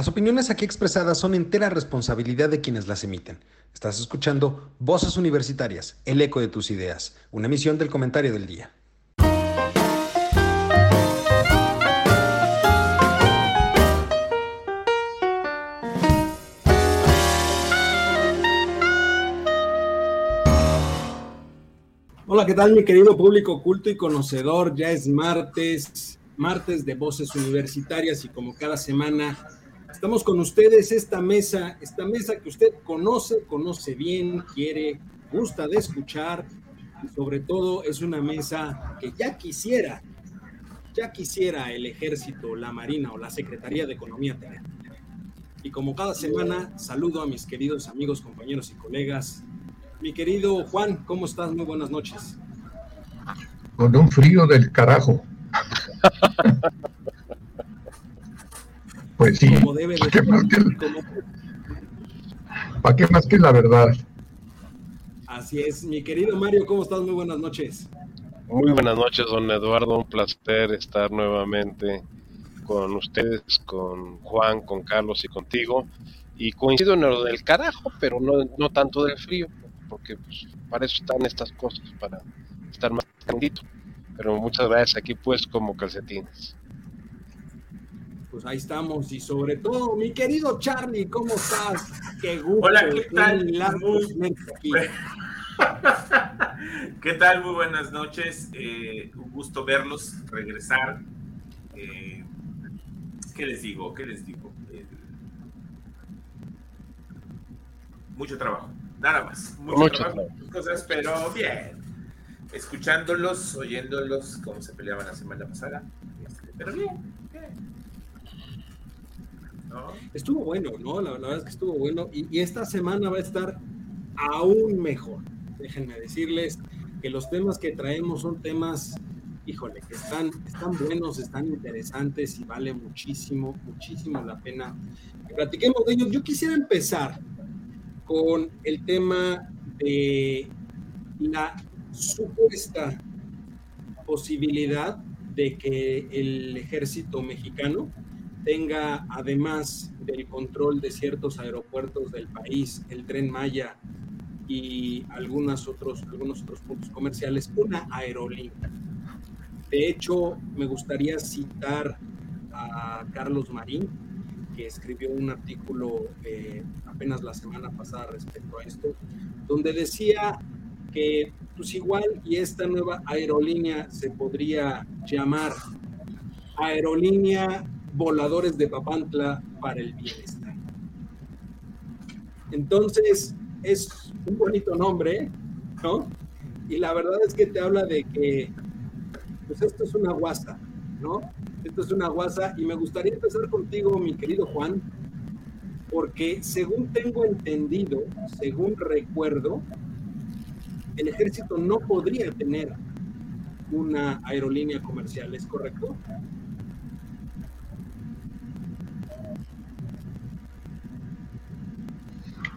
Las opiniones aquí expresadas son entera responsabilidad de quienes las emiten. Estás escuchando Voces Universitarias, el eco de tus ideas, una emisión del comentario del día. Hola, ¿qué tal mi querido público culto y conocedor? Ya es martes, martes de Voces Universitarias y como cada semana Estamos con ustedes, esta mesa, esta mesa que usted conoce, conoce bien, quiere, gusta de escuchar y sobre todo es una mesa que ya quisiera, ya quisiera el ejército, la marina o la Secretaría de Economía tener. Y como cada semana, saludo a mis queridos amigos, compañeros y colegas. Mi querido Juan, ¿cómo estás? Muy buenas noches. Con un frío del carajo. Pues sí. Como debe ¿Para, qué más que, ¿Para qué más que la verdad? Así es, mi querido Mario, ¿cómo estás? Muy buenas noches. Muy buenas noches, don Eduardo. Un placer estar nuevamente con ustedes, con Juan, con Carlos y contigo. Y coincido en lo del carajo, pero no, no tanto del frío, porque pues, para eso están estas cosas, para estar más calientito. Pero muchas gracias aquí pues como calcetines pues ahí estamos. Y sobre todo, mi querido Charlie, ¿cómo estás? Qué gusto. Hola, ¿qué tal? ¿Qué tal? Muy buenas noches. Eh, un gusto verlos, regresar. Eh, ¿Qué les digo? ¿Qué les digo? Eh, mucho trabajo, nada más. Mucho, trabajo, muchas cosas, pero bien. Escuchándolos, oyéndolos, como se peleaban la semana pasada. Este, pero bien, bien. Estuvo bueno, ¿no? La, verdad es que estuvo bueno y, esta semana va a estar aún mejor. Déjenme decirles que los temas que traemos son temas, híjole, que están, están buenos, están interesantes y vale muchísimo, muchísimo la pena que platiquemos de ellos. Yo quisiera empezar con el tema de la supuesta posibilidad de que el ejército mexicano tenga, además del control de ciertos aeropuertos del país, el tren Maya y algunos otros, algunos otros puntos comerciales, una aerolínea. De hecho, me gustaría citar a Carlos Marín, que escribió un artículo eh, apenas la semana pasada respecto a esto, donde decía que pues igual y esta nueva aerolínea se podría llamar Aerolínea voladores de Papantla para el bienestar. Entonces, es un bonito nombre, ¿no? Y la verdad es que te habla de que, pues esto es una guasa, ¿no? Esto es una guasa y me gustaría empezar contigo, mi querido Juan, porque según tengo entendido, según recuerdo, el ejército no podría tener una aerolínea comercial, ¿es correcto?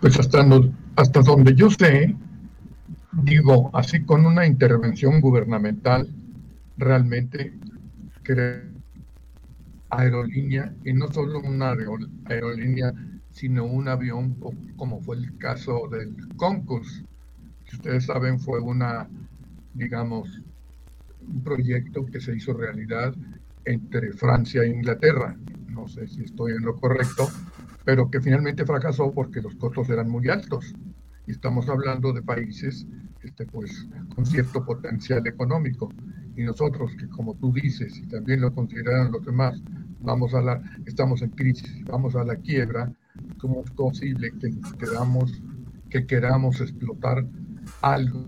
Pues hasta, hasta donde yo sé, digo, así con una intervención gubernamental, realmente aerolínea, y no solo una aerolínea, sino un avión, como fue el caso del concurso, que ustedes saben fue una, digamos, un proyecto que se hizo realidad entre Francia e Inglaterra. No sé si estoy en lo correcto, pero que finalmente fracasó porque los costos eran muy altos. Y estamos hablando de países este, pues, con cierto potencial económico. Y nosotros, que como tú dices, y también lo consideran los demás, vamos a la, estamos en crisis, vamos a la quiebra, ¿cómo es posible que queramos, que queramos explotar algo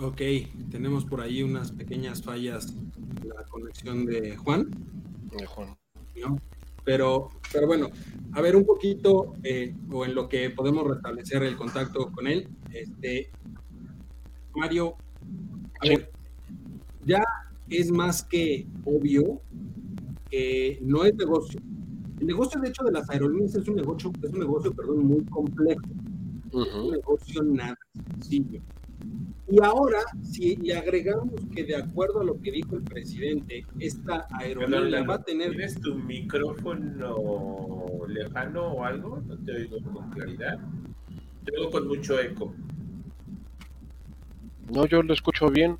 Ok, tenemos por ahí unas pequeñas fallas en la conexión de Juan. De Juan. Pero, pero bueno, a ver un poquito, eh, o en lo que podemos restablecer el contacto con él. Este, Mario, a ver, ya es más que obvio que no es negocio. El negocio, de hecho, de las aerolíneas es un negocio, es un negocio, perdón, muy complejo. Es un negocio nada sencillo Y ahora, si le agregamos que de acuerdo a lo que dijo el presidente, esta aerolínea va a tener... ¿Tienes tu micrófono lejano o algo? No te oigo con claridad. Te oigo con mucho eco. No, yo lo escucho bien.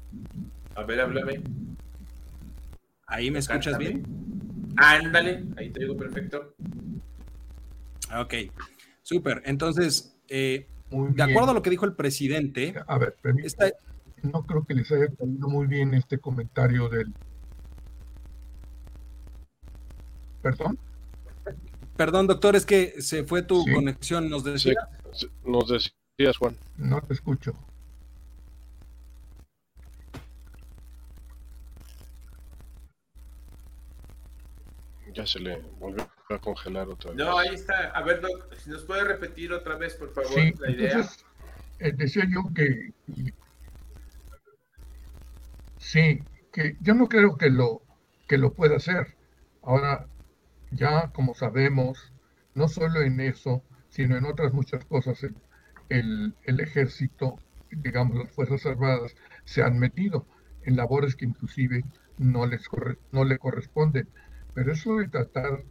A ver, háblame. ¿Ahí me escuchas bien? Ándale, ahí te digo perfecto. Ok, súper. Entonces, eh, de acuerdo a lo que dijo el presidente, a ver, no creo que les haya entendido muy bien este comentario del. ¿Perdón? Perdón, doctor, es que se fue tu conexión, nos decías. nos decías, Juan. No te escucho. Ya se le volvió a congelar otra vez. No, ahí está. A ver, si nos puede repetir otra vez, por favor, la idea. Entonces, eh, decía yo que sí, que yo no creo que lo que lo pueda hacer. Ahora, ya como sabemos, no solo en eso, sino en otras muchas cosas, el, el ejército, digamos, las Fuerzas Armadas, se han metido en labores que inclusive no les no le corresponden pero eso de tratar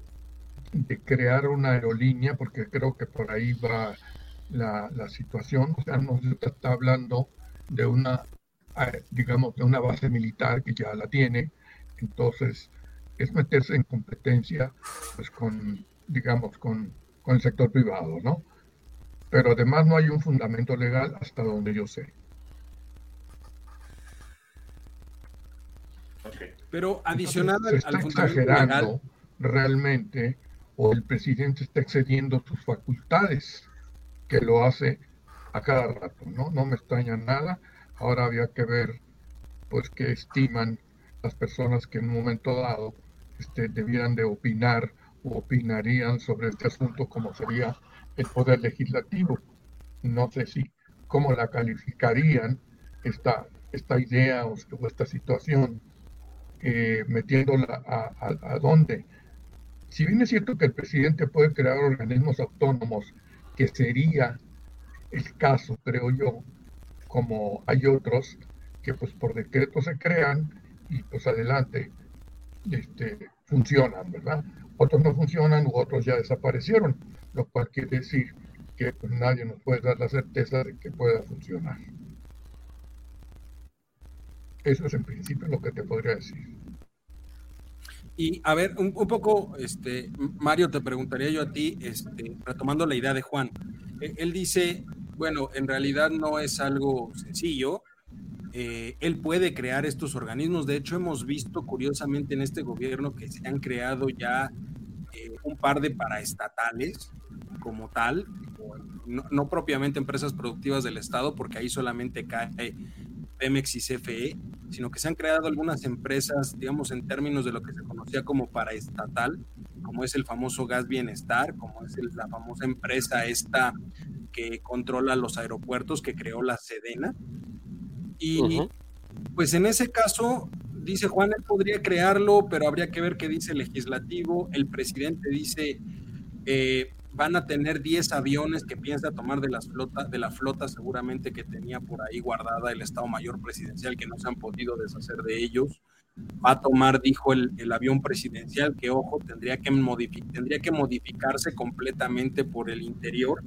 de crear una aerolínea, porque creo que por ahí va la, situación, o sea, no se está hablando de una, eh, digamos, de una base militar que ya la tiene, entonces es meterse en competencia, pues con, digamos, con, con el sector privado, ¿no? Pero además no hay un fundamento legal hasta donde yo sé. Pero adicional al, está exagerando realmente o el presidente está excediendo sus facultades, que lo hace a cada rato, ¿no? No me extraña nada. Ahora había que ver, pues, qué estiman las personas que en un momento dado este, debieran de opinar o opinarían sobre este asunto, como sería el poder legislativo. No sé si cómo la calificarían esta, esta idea o esta situación eh, metiéndola a, dónde. Si bien es cierto que el presidente puede crear organismos autónomos, que sería el caso, creo yo, como hay otros que pues por decreto se crean y pues adelante este, funcionan, ¿verdad? Otros no funcionan u otros ya desaparecieron, lo cual quiere decir que pues, nadie nos puede dar la certeza de que pueda funcionar. Eso es en principio lo que te podría decir. Y a ver, un, poco, este, Mario, te preguntaría yo a ti, este, retomando la idea de Juan. Él dice, bueno, en realidad no es algo sencillo. Eh, él puede crear estos organismos. De hecho, hemos visto curiosamente en este gobierno que se han creado ya eh, un par de paraestatales como tal, no, no, propiamente empresas productivas del Estado, porque ahí solamente cae Pemex y CFE, sino que se han creado algunas empresas, digamos, en términos de lo que se conocía como paraestatal, como es el famoso Gas Bienestar, como es la famosa empresa esta que controla los aeropuertos que creó la Sedena. Y pues en ese caso, dice Juan, él podría crearlo, pero habría que ver qué dice el legislativo. El presidente dice, eh, van a tener 10 aviones que piensa tomar de, las flota, de la flota seguramente que tenía por ahí guardada el Estado Mayor Presidencial, que no se han podido deshacer de ellos. Va a tomar, dijo el, el avión presidencial, que ojo, tendría que, tendría que modificarse completamente por el interior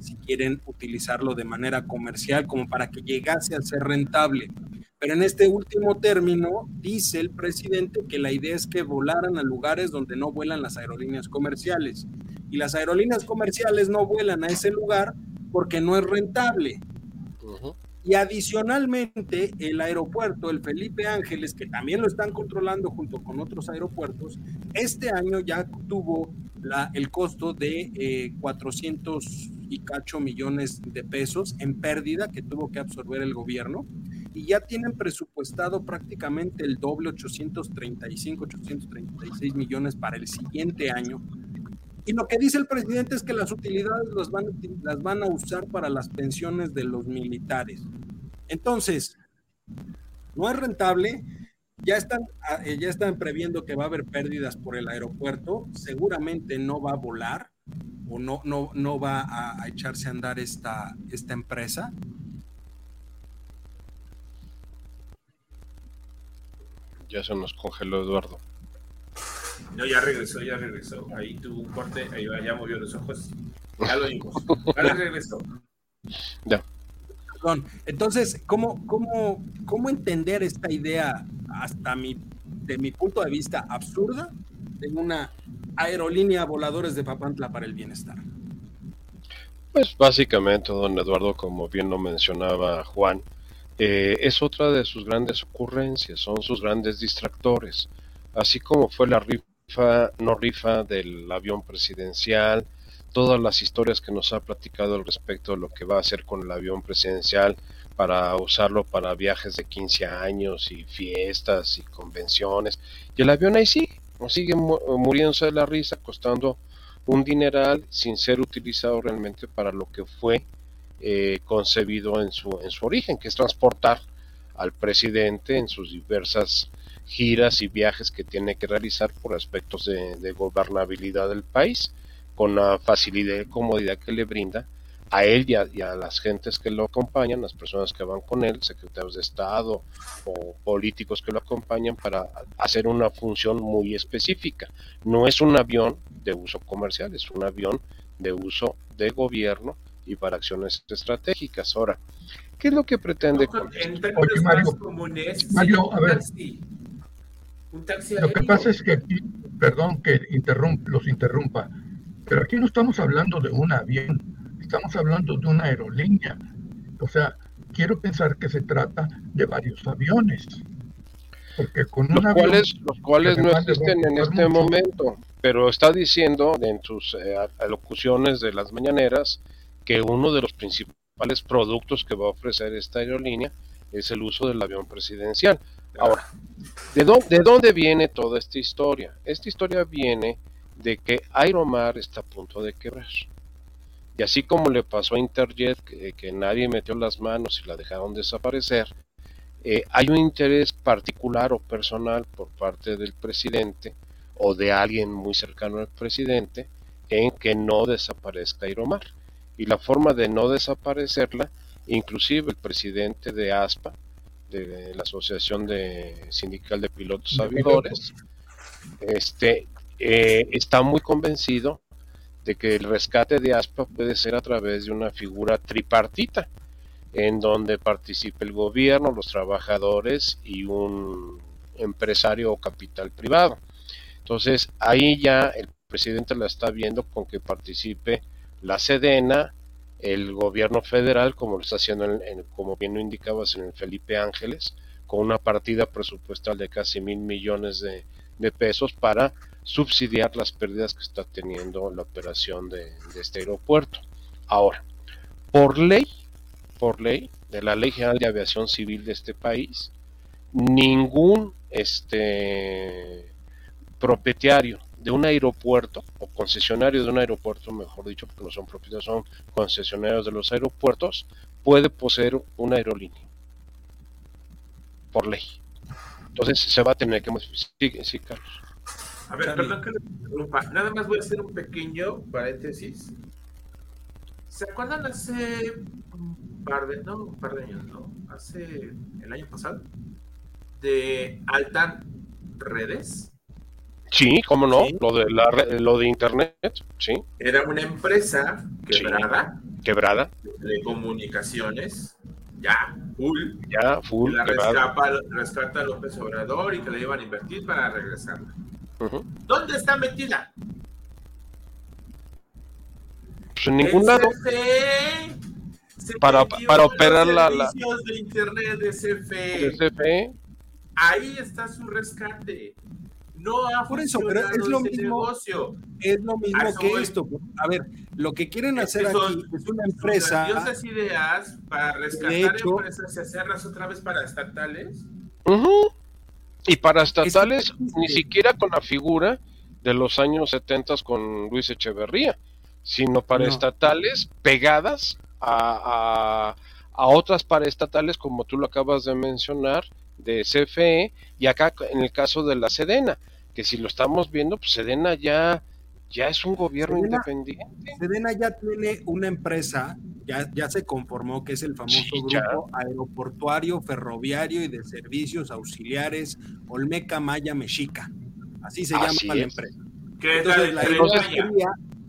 si quieren utilizarlo de manera comercial, como para que llegase a ser rentable. Pero en este último término, dice el presidente que la idea es que volaran a lugares donde no vuelan las aerolíneas comerciales y las aerolíneas comerciales no vuelan a ese lugar porque no es rentable. Y adicionalmente, el aeropuerto, el Felipe Ángeles, que también lo están controlando junto con otros aeropuertos, este año ya tuvo la, el costo de 400 eh, y cacho millones de pesos en pérdida que tuvo que absorber el gobierno. Y ya tienen presupuestado prácticamente el doble, 835, 836 millones para el siguiente año y lo que dice el presidente es que las utilidades las van, a usar para las pensiones de los militares. Entonces, no es rentable. Ya están, ah, eh, ya están previendo que va a haber pérdidas por el aeropuerto. Seguramente no va a volar o no, no, no va a, a echarse a andar esta, esta empresa. Ya se nos congeló Eduardo. No, ya regresó, ya regresó. Ahí tuvo un corte, ahí va, ya movió los ojos. Ya lo vimos. Ahora regresó. Ya. Perdón. Entonces, ¿cómo, cómo, ¿cómo entender esta idea hasta mi, de mi punto de vista absurda de una aerolínea voladores de Papantla para el bienestar? Pues básicamente, don Eduardo, como bien lo mencionaba Juan, eh, es otra de sus grandes ocurrencias, son sus grandes distractores, así como fue la rifa, no rifa del avión presidencial, todas las historias que nos ha platicado al respecto de lo que va a hacer con el avión presidencial para usarlo para viajes de 15 años y fiestas y convenciones. Y el avión ahí sigue, sigue muriéndose de la risa, costando un dineral sin ser utilizado realmente para lo que fue eh, concebido en su, en su origen, que es transportar al presidente en sus diversas giras y viajes que tiene que realizar por aspectos de, gobernabilidad del país, con la facilidad y comodidad que le brinda a él y a, las gentes que lo acompañan, las personas que van con él, secretarios de Estado o políticos que lo acompañan para hacer una función muy específica. No es un avión de uso comercial, es un avión de uso de gobierno y para acciones estratégicas. Ahora, ¿qué es lo que pretende? en términos más comunes, Mario, a ver, un taxi lo que pasa es que aquí, perdón que los interrumpa, pero aquí no estamos hablando de un avión, estamos hablando de una aerolínea. O sea, quiero pensar que se trata de varios aviones. Porque con los, cuales, los cuales no existen en este momento, pero está diciendo en sus eh, alocuciones de las mañaneras que uno de los principales productos que va a ofrecer esta aerolínea es el uso del avión presidencial. Ahora, ¿de dónde, ¿de dónde viene toda esta historia? Esta historia viene de que Aeromar está a punto de quebrar. Y así como le pasó a Interjet, que, nadie metió las manos y la dejaron desaparecer, eh, hay un interés particular o personal por parte del presidente o de alguien muy cercano al presidente en que no desaparezca Aeromar y la forma de no desaparecerla, inclusive el presidente de ASPA, de la Asociación de Sindical de Pilotos Aviadores, este, eh, está muy convencido de que el rescate de ASPA puede ser a través de una figura tripartita, en donde participe el gobierno, los trabajadores y un empresario o capital privado. Entonces, ahí ya el presidente la está viendo con que participe la Sedena, el gobierno federal, como lo está haciendo, en, como bien lo indicabas, en el Felipe Ángeles, con una partida presupuestal de casi mil millones de, pesos para subsidiar las pérdidas que está teniendo la operación de, de, este aeropuerto. Ahora, por ley, por ley de la Ley General de Aviación Civil de este país, ningún este propietario de un aeropuerto o concesionario de un aeropuerto, mejor dicho, porque no son propietarios, son concesionarios de los aeropuertos, puede poseer una aerolínea por ley. Entonces se va a tener que Sí, sí Carlos. A ver, perdón que interrumpa. Nada más voy a hacer un pequeño paréntesis. ¿Se acuerdan hace un par de, no, un par de años, no? Hace el año pasado, de Altan Redes Sí, cómo no, Lo, de la, lo de Internet, sí. Era una empresa quebrada. quebrada. De comunicaciones, ya, full. Ya, full. la rescapa, rescata a López Obrador y que le iban a invertir para regresarla. ¿Dónde está metida? Pues en ningún lado. para, para operar la, la... de internet de CFE. De CFE. Ahí está su rescate. No ha Por eso, pero es lo mismo. Es lo mismo que esto. A ver, lo que quieren hacer aquí es una empresa. Diosas ideas para rescatar empresas y hacerlas otra vez para estatales. Y para estatales, ni siquiera con la figura de los años 70 con Luis Echeverría, sino para estatales pegadas a, a, a otras paraestatales, como tú lo acabas de mencionar, de CFE, y acá en el caso de la Sedena que si lo estamos viendo, pues Sedena ya, ya es un gobierno independiente. Sedena ya tiene una empresa ya, ya se conformó, que es el famoso grupo aeroportuario, ferroviario y de servicios auxiliares Olmeca Maya Mexica. Así se llama la empresa.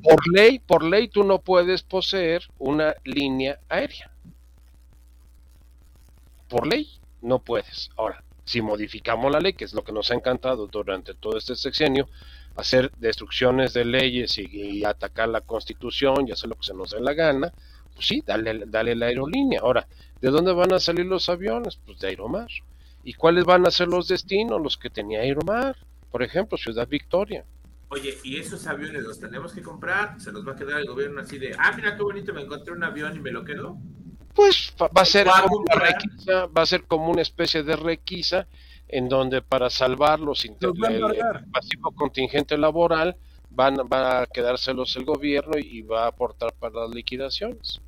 por ley, por ley tú no puedes poseer una línea aérea. Por ley no puedes. Ahora, si modificamos la ley, que es lo que nos ha encantado durante todo este sexenio, hacer destrucciones de leyes y, atacar la constitución y hacer lo que se nos dé la gana, pues sí, dale, dale la aerolínea. Ahora, ¿de dónde van a salir los aviones? Pues de Aeromar. ¿Y cuáles van a ser los destinos? Los que tenía Aeromar. Por ejemplo, Ciudad Victoria. Oye, ¿y esos aviones los tenemos que comprar? ¿Se los va a quedar el gobierno así de, ah, mira qué bonito, me encontré un avión y me lo quedo? Pues va a ser como una requisa, va a ser como una especie de requisa en donde para salvar los el, el, pasivo contingente laboral van, va a quedárselos el gobierno y va a aportar para las liquidaciones.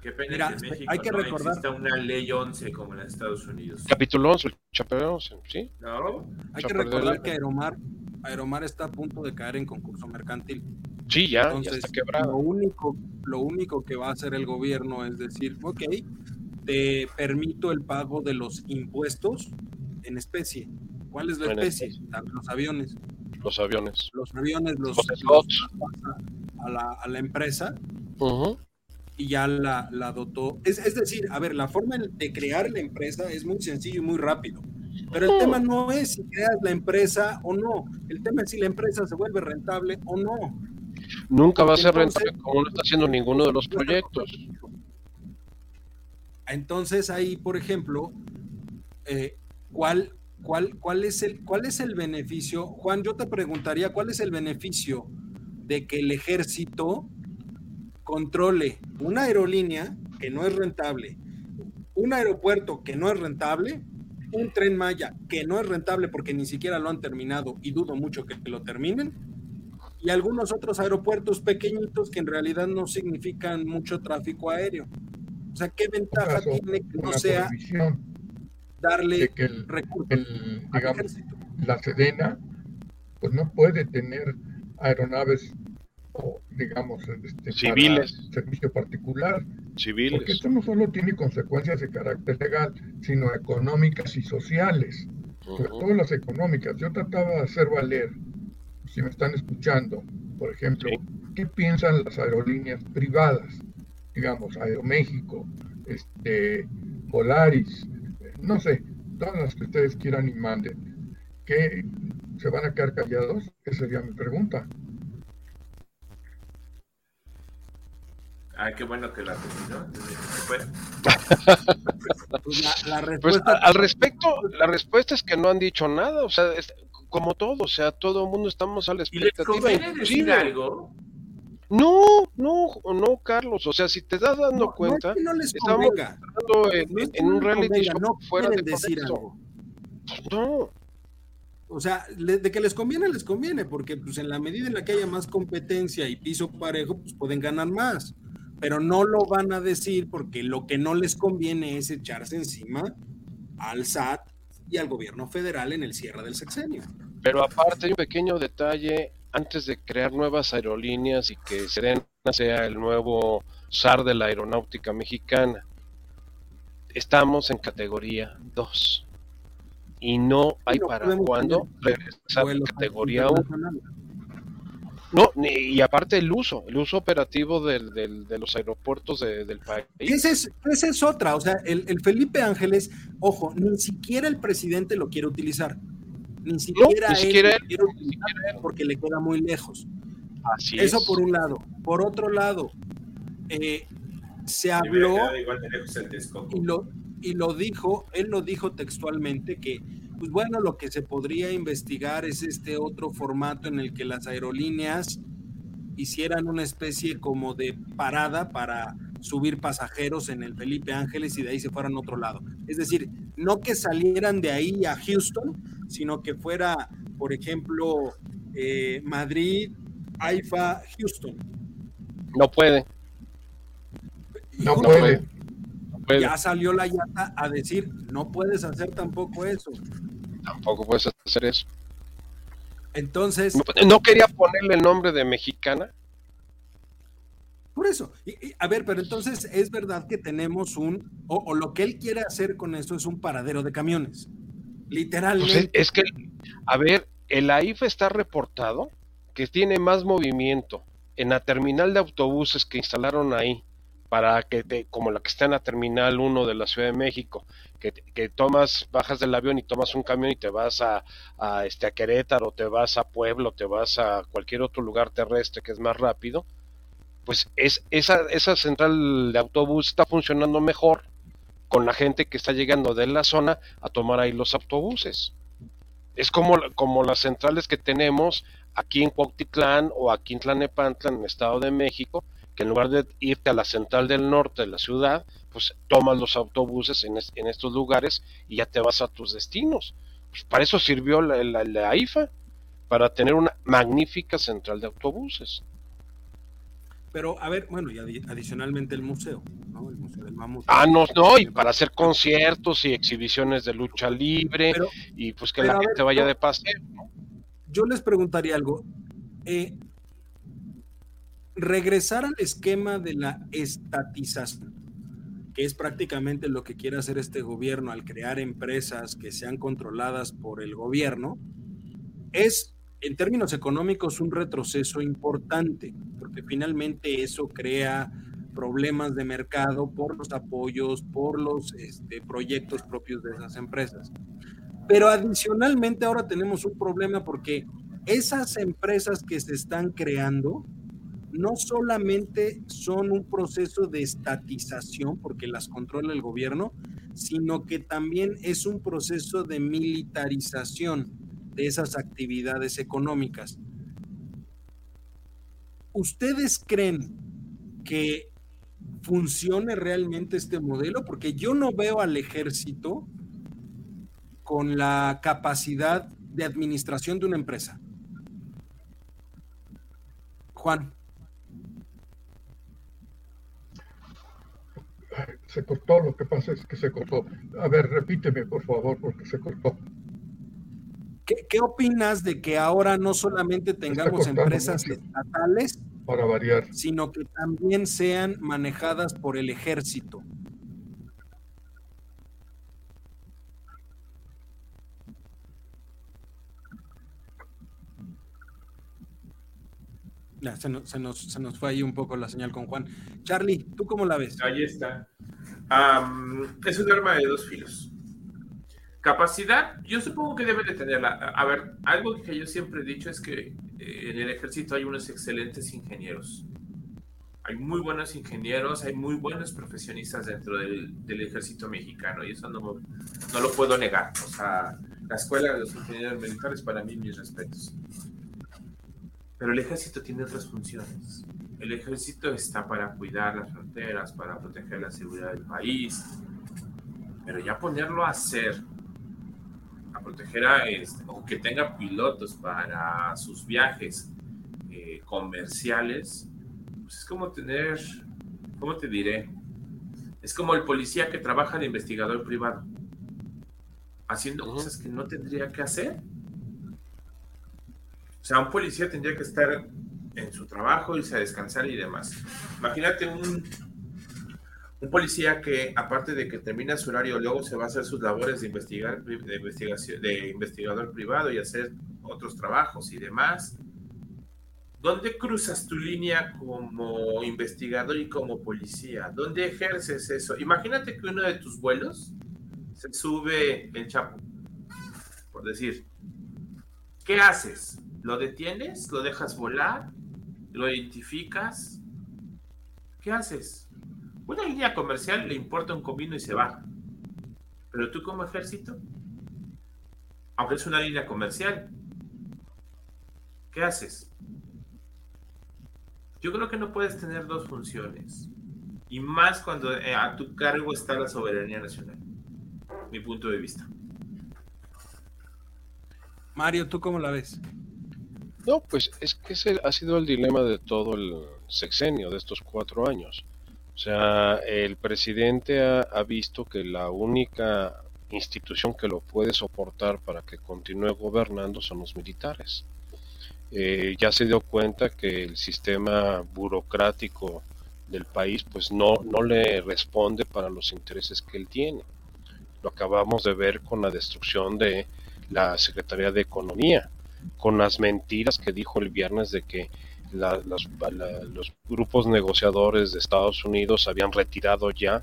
Qué pena que en México hay que no recordar una ley 11 como en Estados Unidos. Capítulo 11, el Chapter 11, ¿sí? No. Hay que recordar que Aeromar, Aeromar está a punto de caer en concurso mercantil. Sí, ya, Entonces, está quebrado. Lo único, lo único que va a hacer el gobierno es decir, ok, te permito el pago de los impuestos en especie. ¿Cuál es la especie? Los aviones. Los aviones. Los aviones los, a, la, a la empresa y ya la, la dotó. Es, es, decir, a ver, la forma de crear la empresa es muy sencillo y muy rápido. Pero el tema no es si creas la empresa o no. El tema es si la empresa se vuelve rentable o no. Nunca va a ser rentable como no está haciendo ninguno de los proyectos. Entonces ahí, por ejemplo, eh, ¿cuál, cuál, cuál, es el, ¿cuál es el beneficio? Juan, yo te preguntaría, ¿cuál es el beneficio de que el ejército controle una aerolínea que no es rentable, un aeropuerto que no es rentable, un tren Maya que no es rentable porque ni siquiera lo han terminado y dudo mucho que lo terminen, y algunos otros aeropuertos pequeñitos que en realidad no significan mucho tráfico aéreo. O sea, ¿qué ventaja tiene que no sea darle que el, recursos digamos, La Sedena pues no puede tener aeronaves o digamos este, civiles. servicio particular civiles. porque esto no solo tiene consecuencias de carácter legal sino económicas y sociales. Sobre todo las económicas. Yo trataba de hacer valer si me están escuchando por ejemplo qué piensan las aerolíneas privadas digamos Aeroméxico este Polaris no sé todas las que ustedes quieran y manden. Que se van a quedar callados esa sería mi pregunta. Ay, qué bueno que la terminó. Pues la, pues, al respecto, la respuesta es que no han dicho nada, o sea, como todo, o sea, todo el mundo estamos a la expectativa. ¿Y decir algo? No, no, no, Carlos, o sea, si te estás dando cuenta, no estamos en, un reality show fuera de decir algo. Pues no. O sea, de que les conviene, les conviene, porque pues en la medida en la que haya más competencia y piso parejo, pues pueden ganar más pero no lo van a decir porque lo que no les conviene es echarse encima al SAT y al gobierno federal en el cierre del sexenio. Pero aparte hay un pequeño detalle antes de crear nuevas aerolíneas y que Serena sea el nuevo SAR de la aeronáutica mexicana. Estamos en categoría 2 y no hay para cuándo regresar a categoría 1. No, y aparte el uso, el uso operativo del, de los aeropuertos del país. Esa es, esa es otra, o sea, el, Felipe Ángeles, ojo, ni siquiera el presidente lo quiere utilizar. Ni siquiera, él, lo quiere utilizar porque le queda muy lejos. Así Eso por un lado. Por otro lado, eh, se habló y lo, y lo dijo, él lo dijo textualmente que pues bueno, lo que se podría investigar es este otro formato en el que las aerolíneas hicieran una especie como de parada para subir pasajeros en el Felipe Ángeles y de ahí se fueran a otro lado. Es decir, no que salieran de ahí a Houston, sino que fuera, por ejemplo, eh, Madrid, Haifa, Houston. No puede. No puede. Ya salió la yata a decir, no puedes hacer tampoco eso. Tampoco puedes hacer eso. Entonces. ¿No, quería ponerle el nombre de mexicana? Por eso, a ver, pero entonces es verdad que tenemos un, o, lo que él quiere hacer con eso es un paradero de camiones, literalmente. Pues es, que, a ver, el AIF está reportado que tiene más movimiento en la terminal de autobuses que instalaron ahí, para que te, como la que está en la terminal 1 de la Ciudad de México, que, que, tomas, bajas del avión y tomas un camión y te vas a, este, a Querétaro, te vas a Pueblo, te vas a cualquier otro lugar terrestre que es más rápido, pues es, esa, esa central de autobús está funcionando mejor con la gente que está llegando de la zona a tomar ahí los autobuses. Es como, como las centrales que tenemos aquí en Cuautitlán o aquí en Tlanepantla, en el Estado de México, que en lugar de irte a la central del norte de la ciudad, pues tomas los autobuses en, en estos lugares y ya te vas a tus destinos. Pues para eso sirvió la, la, la IFA, para tener una magnífica central de autobuses. Pero, a ver, bueno, y adicionalmente el museo, ¿no? El Museo del Mamut. Ah, no, no, y para hacer conciertos y exhibiciones de lucha libre y pues que la gente vaya de paseo, ¿no? Yo les preguntaría algo. Eh, regresar al esquema de la estatización, que es prácticamente lo que quiere hacer este gobierno al crear empresas que sean controladas por el gobierno, es en términos económicos un retroceso importante, porque finalmente eso crea problemas de mercado por los apoyos, por los este, proyectos propios de esas empresas. Pero adicionalmente ahora tenemos un problema porque esas empresas que se están creando no solamente son un proceso de estatización porque las controla el gobierno, sino que también es un proceso de militarización de esas actividades económicas. ¿Ustedes creen que funcione realmente este modelo? Porque yo no veo al ejército con la capacidad de administración de una empresa. Juan. Se cortó, lo que pasa es que se cortó. A ver, repíteme, por favor, porque se cortó. ¿Qué, opinas de que ahora no solamente tengamos empresas estatales, para variar, sino que también sean manejadas por el ejército? Se, nos, se, nos, se, nos, fue ahí un poco la señal con Juan. Charlie, ¿tú cómo la ves? Ahí está. es un arma de dos filos. Capacidad, yo supongo que debe de tenerla. A ver, algo que yo siempre he dicho es que eh, en el ejército hay unos excelentes ingenieros. Hay muy buenos ingenieros, hay muy buenos profesionistas dentro del, ejército mexicano y eso no, no lo puedo negar. O sea, la escuela de los ingenieros militares para mí mis respetos. Pero el ejército tiene otras funciones. El ejército está para cuidar las fronteras, para proteger la seguridad del país. Pero ya ponerlo a hacer proteger a este, o que tenga pilotos para sus viajes eh, comerciales, pues es como tener, ¿cómo te diré? Es como el policía que trabaja de investigador privado, haciendo cosas que no tendría que hacer. O sea, un policía tendría que estar en su trabajo, irse a descansar y demás. Imagínate un un policía que, aparte de que termina su horario, luego se va a hacer sus labores de, investigar, de, investigación, de investigador privado y hacer otros trabajos y demás. ¿Dónde cruzas tu línea como investigador y como policía? ¿Dónde ejerces eso? Imagínate que uno de tus vuelos se sube el Chapo, por decir. ¿Qué haces? ¿Lo detienes? ¿Lo dejas volar? ¿Lo identificas? ¿Qué haces? Una línea comercial le importa un comino y se va. Pero tú como ejército, aunque es una línea comercial, ¿qué haces? Yo creo que no puedes tener dos funciones. Y más cuando eh, a tu cargo está la soberanía nacional. Mi punto de vista. Mario, ¿tú cómo la ves? No, pues es que ese ha sido el dilema de todo el sexenio de estos cuatro años. O sea, el presidente ha, visto que la única institución que lo puede soportar para que continúe gobernando son los militares. Eh, ya se dio cuenta que el sistema burocrático del país, pues no, no le responde para los intereses que él tiene. Lo acabamos de ver con la destrucción de la Secretaría de Economía, con las mentiras que dijo el viernes de que los, los grupos negociadores de Estados Unidos habían retirado ya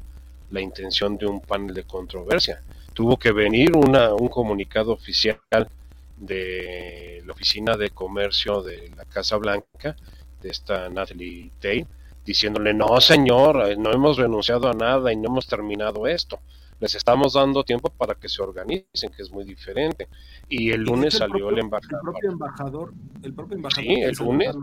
la intención de un panel de controversia. Tuvo que venir una, un comunicado oficial de la Oficina de Comercio de la Casa Blanca, de esta Natalie Day, diciéndole, no señor, eh, no hemos renunciado a nada y no hemos terminado esto. Les estamos dando tiempo para que se organicen, que es muy diferente. Y el lunes salió el embajador. El propio embajador, el propio embajador. Sí, el lunes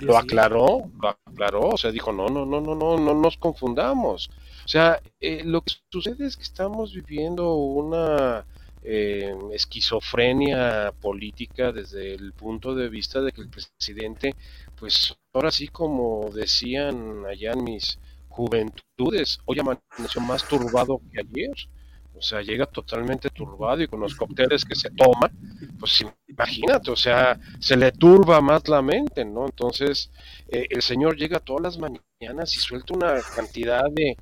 lo aclaró, lo aclaró, o sea, dijo, no, no, no, no, no, no nos confundamos. O sea, eh, lo que sucede es que estamos viviendo una eh, esquizofrenia política desde el punto de vista de que el presidente, pues ahora sí como decían allá en mis juventudes, hoy amaneció más turbado que ayer. O sea, llega totalmente turbado y con los cócteles que se toma, pues imagínate, o sea, se le turba más la mente, ¿no? Entonces, eh, el señor llega todas las mañanas y suelta una cantidad de,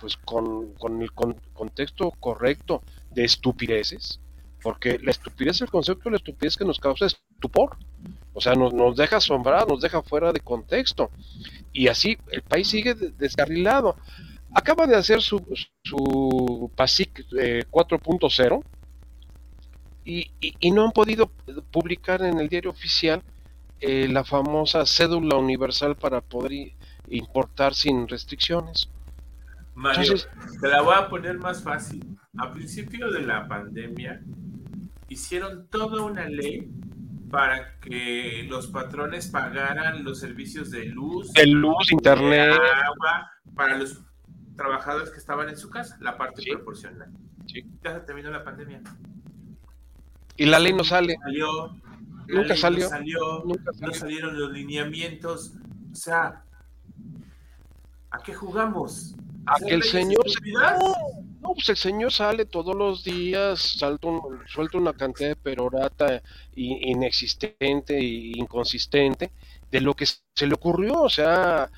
pues con, con el contexto correcto de estupideces, porque la estupidez, el concepto de la estupidez que nos causa estupor, o sea, nos, nos deja asombrados, nos deja fuera de contexto, y así el país sigue descarrilado. Acaba de hacer su, su PASIC 4.0 eh, y, y, no han podido publicar en el diario oficial eh, la famosa cédula universal para poder importar sin restricciones. Mario, te la voy a poner más fácil. A principio de la pandemia, hicieron toda una ley para que los patrones pagaran los servicios de luz, de luz, internet, agua para los trabajadores que estaban en su casa, la parte proporcional. Ya se terminó la pandemia. Y la ley no sale. Salió, nunca salió. No, salió, nunca salió. no salieron los lineamientos. O sea, ¿a qué jugamos? a que el señor no, pues el señor sale todos los días, salta suelta una cantidad de perorata inexistente e inconsistente de lo que se le ocurrió, o sea,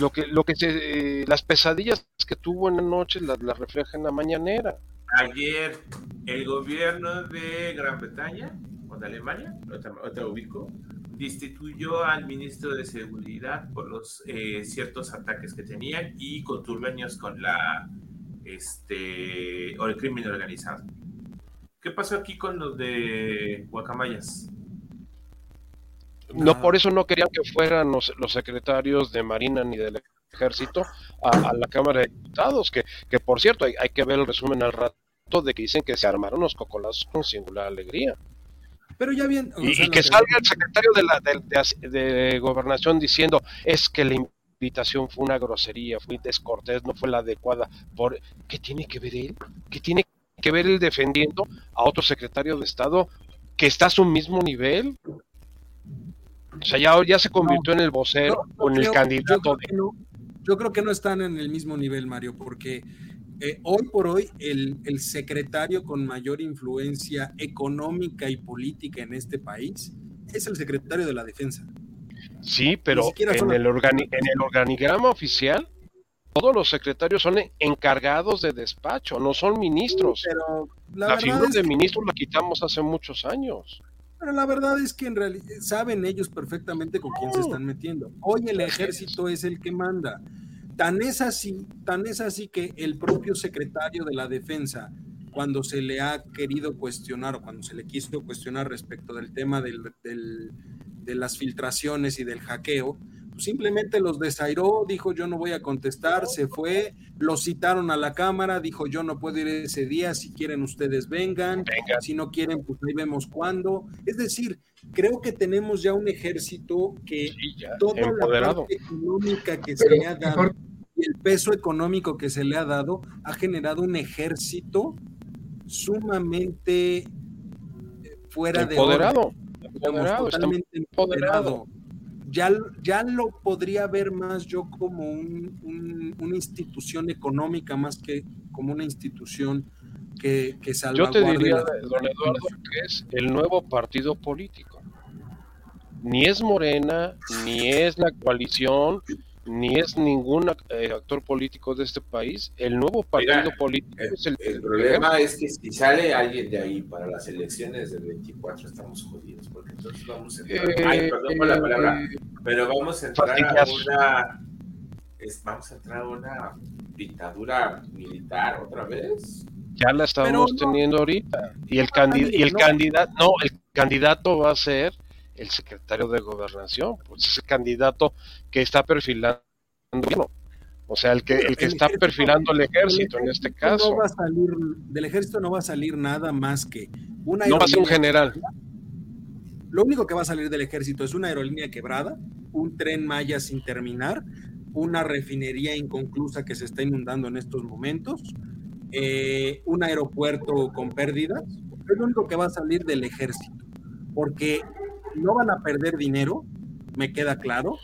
lo que, lo que se, las pesadillas que tuvo en la noche las, refleja en la mañanera. Ayer el gobierno de Gran Bretaña o de Alemania, otra ubico, destituyó al ministro de Seguridad por los eh, ciertos ataques que tenían y conturbaños con la este o el crimen organizado. ¿Qué pasó aquí con los de Guacamayas? No, por eso no querían que fueran los, secretarios de Marina ni del Ejército a, la Cámara de Diputados, que, que por cierto hay, hay, que ver el resumen al rato de que dicen que se armaron los cocolazos con singular alegría. Pero ya bien. Y, que, salga el secretario de, la, de, Gobernación diciendo es que la invitación fue una grosería, fue descortés, no fue la adecuada. Por, ¿Qué tiene que ver él? ¿Qué tiene que ver él defendiendo a otro secretario de Estado que está a su mismo nivel? O sea, ya, ya se convirtió en el vocero o en el candidato. yo creo que no están en el mismo nivel, Mario, porque eh, hoy por hoy el, secretario con mayor influencia económica y política en este país es el secretario de la defensa. Sí, pero en el, en el organigrama oficial todos los secretarios son encargados de despacho, no son ministros. pero la, figura de ministro la quitamos hace muchos años. Pero la verdad es que en realidad saben ellos perfectamente con quién se están metiendo. Hoy el ejército es el que manda. Tan es así, tan es así que el propio secretario de la defensa, cuando se le ha querido cuestionar o cuando se le quiso cuestionar respecto del tema del, de las filtraciones y del hackeo, pues simplemente los desairó, dijo yo no voy a contestar, se fue, lo citaron a la cámara, dijo yo no puedo ir ese día, si quieren ustedes vengan, si no quieren pues ahí vemos cuándo. Es decir, creo que tenemos ya un ejército que toda la parte económica que se le ha dado y el peso económico que se le ha dado ha generado un ejército sumamente eh, fuera de empoderado, totalmente empoderado. Ya, ya lo podría ver más yo como una institución económica más que como una institución que, que Yo te diría, don Eduardo, que es el nuevo partido político. Ni es Morena, ni es la coalición, ni es ningún eh, actor político de este país. El nuevo partido político el, es el, el problema es que si sale alguien de ahí para las elecciones del 24 estamos jodidos, porque entonces vamos a entrar, Eh, ay, perdón por la palabra, eh, pero vamos a entrar a una es- vamos a entrar a una dictadura militar otra vez. ya la estamos no. teniendo ahorita. Y el, No, candi- y el no. candidato, no, el candidato va a ser el secretario de gobernación, pues ese candidato que está perfilando. O sea, el que, el que El está ejército- perfilando el ejército el en este caso. No va a salir, del ejército no va a salir nada más que una No va a ser un general. Lo único que va a salir del ejército es una aerolínea quebrada, un tren Maya sin terminar, una refinería inconclusa que se está inundando en estos momentos, eh, un aeropuerto con pérdidas. Es lo único que va a salir del ejército, porque no van a perder dinero, me queda claro.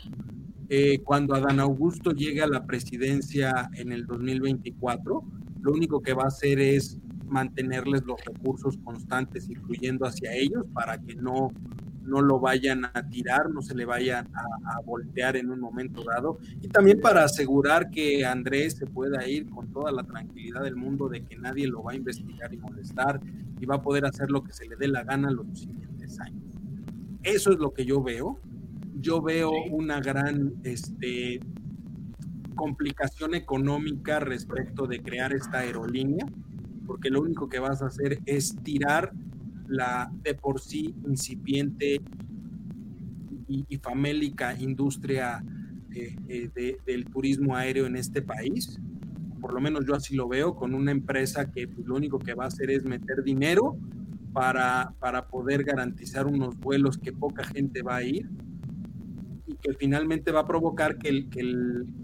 Eh, cuando Adán Augusto llegue a la presidencia en el 2024, lo único que va a hacer es mantenerles los recursos constantes y fluyendo hacia ellos para que no, no lo vayan a tirar, no se le vayan a, a voltear en un momento dado. Y también para asegurar que Andrés se pueda ir con toda la tranquilidad del mundo de que nadie lo va a investigar y molestar y va a poder hacer lo que se le dé la gana los siguientes años. Eso es lo que yo veo. Yo veo una gran este, complicación económica respecto de crear esta aerolínea, porque lo único que vas a hacer es tirar la de por sí incipiente y, y famélica industria eh, eh, de- del turismo aéreo en este país. Por lo menos yo así lo veo, con una empresa que pues, lo único que va a hacer es meter dinero para, para poder garantizar unos vuelos que poca gente va a ir y que finalmente va a provocar que,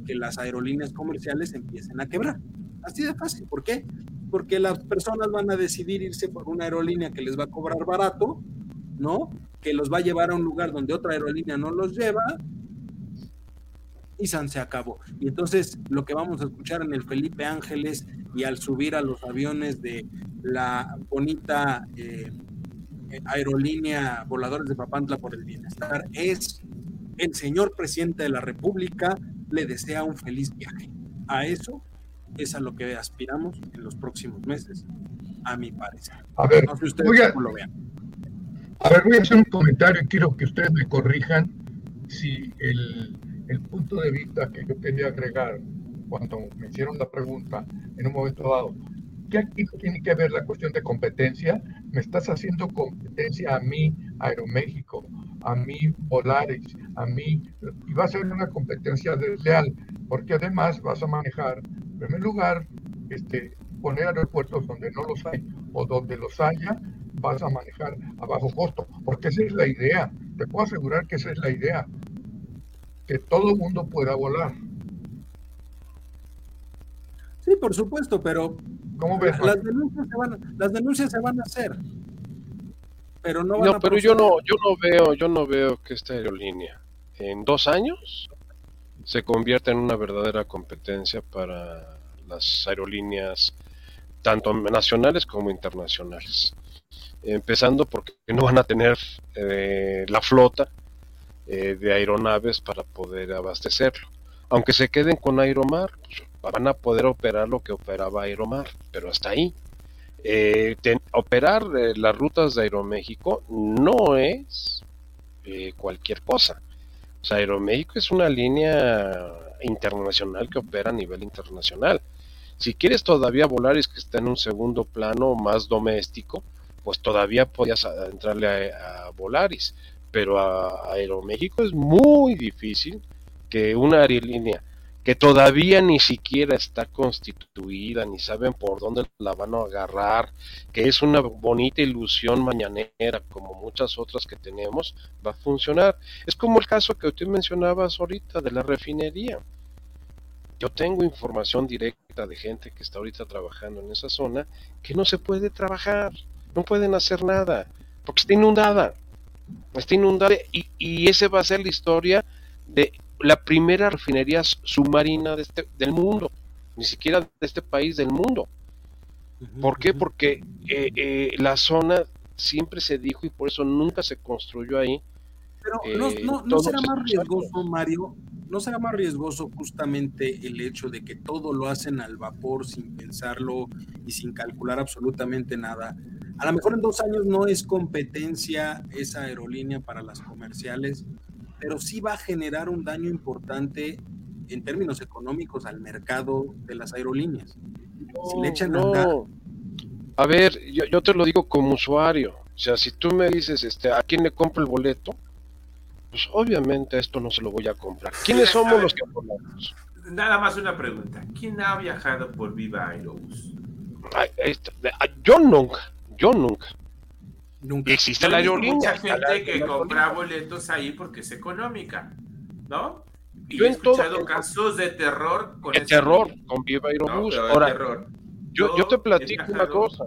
las aerolíneas comerciales empiecen a quebrar. Así de fácil. ¿Por qué? Porque las personas van a decidir irse por una aerolínea que les va a cobrar barato, ¿no? Que los va a llevar a un lugar donde otra aerolínea no los lleva y San se acabó. Y entonces lo que vamos a escuchar en el Felipe Ángeles y al subir a los aviones de la bonita eh, aerolínea Voladores de Papantla por el Bienestar es el señor presidente de la República le desea un feliz viaje. A eso es a lo que aspiramos en los próximos meses, a mi parecer. A ver, No sé ustedes voy a, cómo lo vean. a ver, voy a hacer un comentario y quiero que ustedes me corrijan si el, el punto de vista que yo quería agregar cuando me hicieron la pregunta en un momento dado, que aquí tiene que ver la cuestión de competencia, me estás haciendo competencia a mí, Aeroméxico, a mí, Volaris, a mí, y va a ser una competencia desleal, porque además vas a manejar, en primer lugar, este, poner aeropuertos donde no los hay o donde los haya, vas a manejar a bajo costo, porque esa es la idea, te puedo asegurar que esa es la idea, que todo mundo pueda volar. Sí, por supuesto, pero ¿Cómo ves? las denuncias se van, a- las denuncias se van a hacer. Pero no van No, a pero yo no, yo no veo, yo no veo que esta aerolínea en dos años se convierta en una verdadera competencia para las aerolíneas tanto nacionales como internacionales. Empezando porque no van a tener eh, la flota eh, de aeronaves para poder abastecerlo. Aunque se queden con Aeromar, pues, van a poder operar lo que operaba Aeromar, pero hasta ahí. Eh, operar eh, las rutas de Aeroméxico no es eh, cualquier cosa. O sea, Aeroméxico es una línea internacional que opera a nivel internacional. Si quieres todavía Volaris que está en un segundo plano más doméstico, pues todavía podías entrarle a, Volaris. Pero a Aeroméxico es muy difícil que una aerolínea que todavía ni siquiera está constituida, ni saben por dónde la van a agarrar, que es una bonita ilusión mañanera, como muchas otras que tenemos, va a funcionar. Es como el caso que tú mencionabas ahorita de la refinería. Yo tengo información directa de gente que está ahorita trabajando en esa zona que no se puede trabajar, no pueden hacer nada, porque está inundada. Está inundada y, y esa va a ser la historia de la primera refinería submarina de este, del mundo, ni siquiera de este país, del mundo. ¿Por qué? Porque eh, eh, la zona siempre se dijo y por eso nunca se construyó ahí. Pero eh, no, no, no será se más riesgoso, Mario, ¿no será más riesgoso justamente el hecho de que todo lo hacen al vapor sin pensarlo y sin calcular absolutamente nada? A lo mejor en dos años no es competencia esa aerolínea para las comerciales, pero sí va a generar un daño importante en términos económicos al mercado de las aerolíneas. si le echan no. A ver, yo, yo, te lo digo como usuario. O sea, si tú me dices, este, ¿a quién le compro el boleto? Pues obviamente esto no se lo voy a comprar. ¿Quiénes somos los que compramos? Nada más una pregunta. ¿Quién ha viajado por Viva Aerobús? Yo nunca, yo nunca. Nunca. Existe la. Mucha gente que compra boletos ahí porque es económica, ¿no? Y Yo he todo- escuchado casos de terror con terror con Viva Aerobús. Ahora, terror. yo, yo te platico una cosa.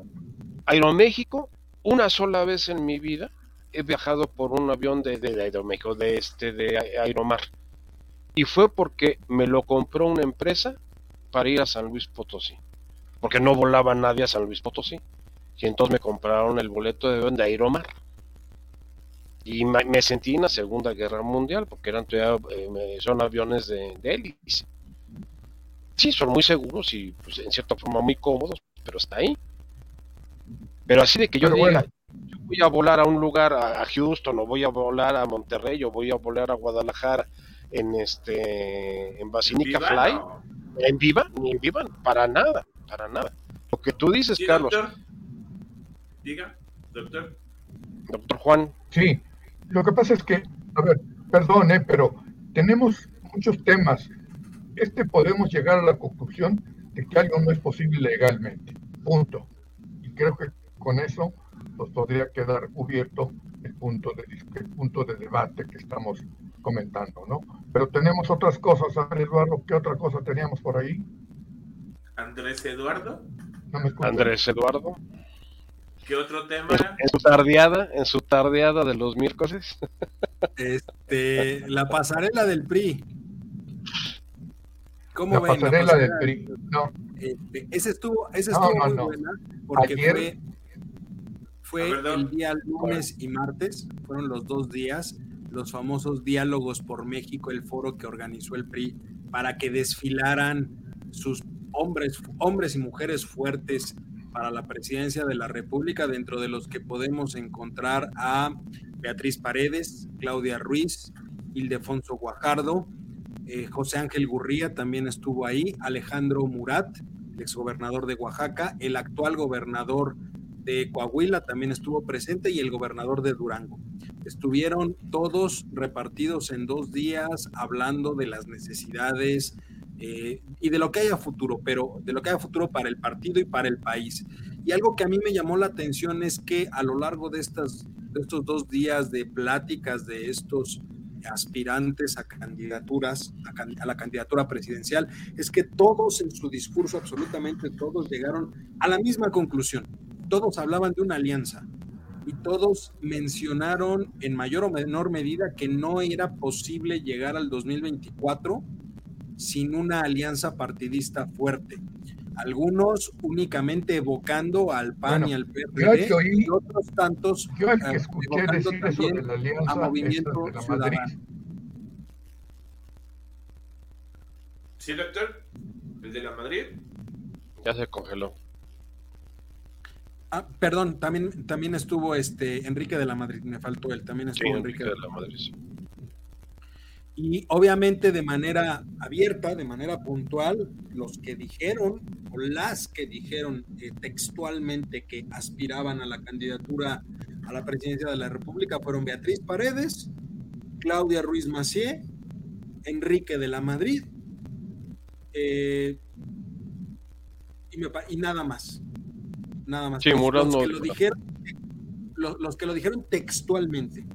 Aeroméxico, una sola vez en mi vida he viajado por un avión de, de, de Aeroméxico, de este, de Aeromar. Y fue porque me lo compró una empresa para ir a San Luis Potosí. Porque no volaba nadie a San Luis Potosí. Y entonces me compraron el boleto de avión de Aeromar. Y me, sentí en la Segunda Guerra Mundial, porque eran todavía, eh, son aviones de, de hélice. Sí, son muy seguros y pues, en cierta forma muy cómodos, pero está ahí. Pero así de que yo diga, yo voy a volar a un lugar, a, a Houston, o voy a volar a Monterrey, o voy a volar a Guadalajara en este en Basinica Viva, Fly, no. en Viva, ni en Viva, para nada, para nada. Lo que tú dices, Sí, Carlos, doctor. Diga, doctor. doctor Juan, Sí, lo que pasa es que, a ver, perdón, eh, pero tenemos muchos temas. Este podemos llegar a la conclusión de que algo no es posible legalmente. Punto. Y creo que con eso nos podría quedar cubierto el punto de, el punto de debate que estamos comentando, ¿no? Pero tenemos otras cosas. A ver, Eduardo, ¿qué otra cosa teníamos por ahí? Andrés Eduardo. No me escuchas. Andrés Eduardo, ¿Qué otro tema? en, su tardeada, en su tardeada de los miércoles, Este, la pasarela del PRI. ¿Cómo La ven? pasarela del pasarela? PRI. No, Este, ese estuvo, ese estuvo no, muy no. buena porque Ayer- fue, fue perdón. el día lunes y martes, fueron los dos días, los famosos diálogos por México, el foro que organizó el PRI para que desfilaran sus hombres, hombres y mujeres fuertes para la presidencia de la República, dentro de los que podemos encontrar a Beatriz Paredes, Claudia Ruiz, Ildefonso Guajardo, eh, José Ángel Gurría también estuvo ahí, Alejandro Murat, exgobernador de Oaxaca, el actual gobernador de Coahuila también estuvo presente y el gobernador de Durango. Estuvieron todos repartidos en dos días hablando de las necesidades eh, y de lo que haya futuro, pero de lo que haya futuro para el partido y para el país. Y algo que a mí me llamó la atención es que a lo largo de, estas, de estos dos días de pláticas de estos aspirantes a candidaturas, a, la candidatura presidencial, es que todos en su discurso, absolutamente todos, llegaron a la misma conclusión. Todos hablaban de una alianza y todos mencionaron en mayor o menor medida que no era posible llegar al 2024 sin una alianza partidista fuerte. Algunos únicamente evocando al PAN Bueno, y al yo PRD oí- y otros tantos yo el eh, que escuché evocando decir eso de también la alianza a Movimiento de la Ciudadano. Madrid. ¿Sí, doctor? ¿El de la Madrid? ya se congeló. Ah, perdón, también, también estuvo este Enrique de la Madrid, me faltó él, también Sí, estuvo Enrique Enrique. de la Madrid. sí. Y obviamente de manera abierta, de manera puntual, los que dijeron o las que dijeron eh, textualmente que aspiraban a la candidatura a la presidencia de la República fueron Beatriz Paredes, Claudia Ruiz Macié, Enrique de la Madrid eh, y, me y nada más. Nada más. Sí, Los- que lo dijeron, los, los que lo dijeron textualmente.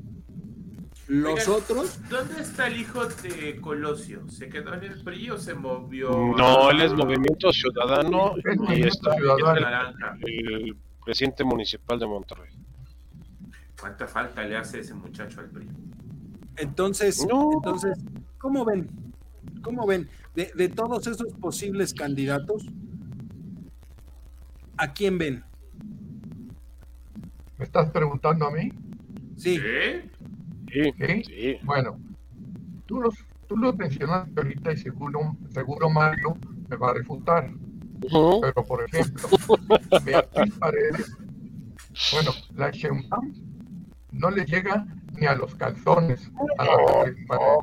Los Oigan, otros ¿Dónde está el hijo de Colosio? ¿Se quedó en el PRI o se movió? No, él es Movimiento Ciudadano y está el, el presidente municipal de Monterrey. ¿Cuánta falta le hace ese muchacho al PRI? Entonces, No. entonces, ¿cómo ven? ¿Cómo ven? De, de todos esos posibles candidatos, ¿a quién ven? ¿Me estás preguntando a mí? Sí, ¿Eh? Sí. Bueno, tú, los, tú tú lo mencionaste ahorita y seguro, seguro Mario me va a refutar. Pero, por ejemplo, Beatriz Paredes, bueno, la Sheinbaum no le llega ni a los calzones a la Beatriz Paredes.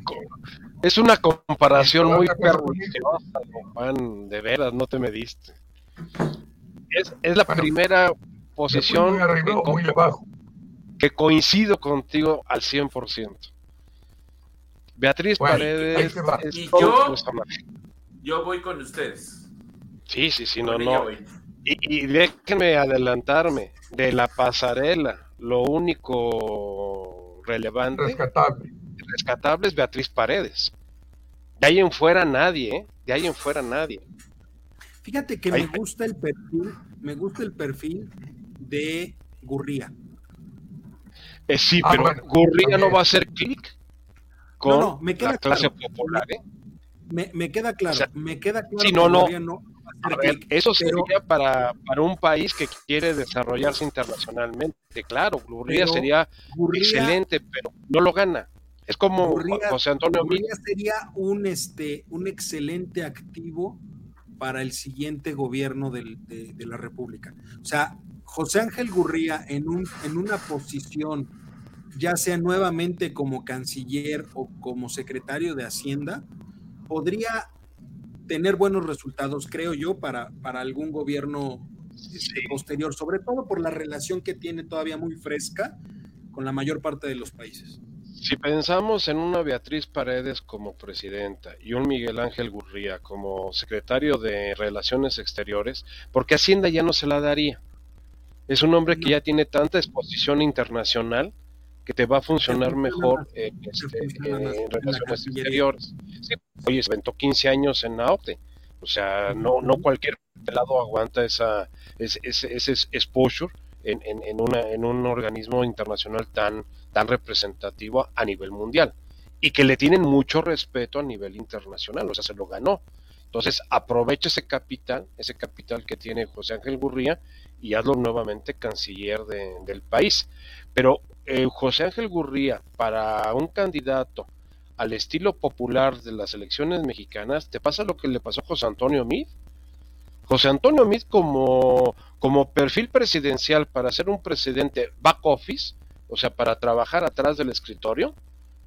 Es una comparación muy perniciosa, Juan, de veras, no te mediste. Es, es la primera posición que, coincido contigo al 100%. Beatriz Paredes. y yo, yo voy con ustedes. Sí, sí, sí, no, no. Y, y, déjenme adelantarme de la pasarela. Lo único relevante, rescatable, rescatable es Beatriz Paredes. De ahí en fuera nadie, ¿eh? De ahí en fuera nadie. Fíjate que me gusta el perfil, me gusta el perfil de Gurría. Eh, sí, ah, pero Gurría no va a hacer clic con la clase popular, ¿eh? Me, queda claro, me queda claro. Sí, no, no. eso sería para, para un país que quiere desarrollarse internacionalmente. Claro, Gurría sería excelente, pero no lo gana. Es como José Antonio Gurría sería un, este, un excelente activo para el siguiente gobierno de, la República. O sea, José Ángel Gurría en, un, en una posición, ya sea nuevamente como canciller o como secretario de Hacienda, podría tener buenos resultados, creo yo, para, para algún gobierno este, posterior, sobre todo por la relación que tiene todavía muy fresca con la mayor parte de los países. Si pensamos en una Beatriz Paredes como presidenta y un Miguel Ángel Gurría como secretario de Relaciones Exteriores, porque Hacienda ya no se la daría. Es un hombre que ya tiene tanta exposición internacional que te va a funcionar mejor en, este, Relaciones Exteriores. Sí, oye, se aventó 15 años en AOTE. O sea, no, no cualquier lado aguanta esa, ese, ese exposure en, en, una, en un organismo internacional tan, tan representativo a nivel mundial y que le tienen mucho respeto a nivel internacional, o sea, se lo ganó. Entonces, aprovecha ese capital, ese capital que tiene José Ángel Gurría y hazlo nuevamente canciller del país. Pero eh, José Ángel Gurría, para un candidato al estilo popular de las elecciones mexicanas, te pasa lo que le pasó a José Antonio Mid. José Antonio Mid como, como perfil presidencial para ser un presidente back office, o sea, para trabajar atrás del escritorio,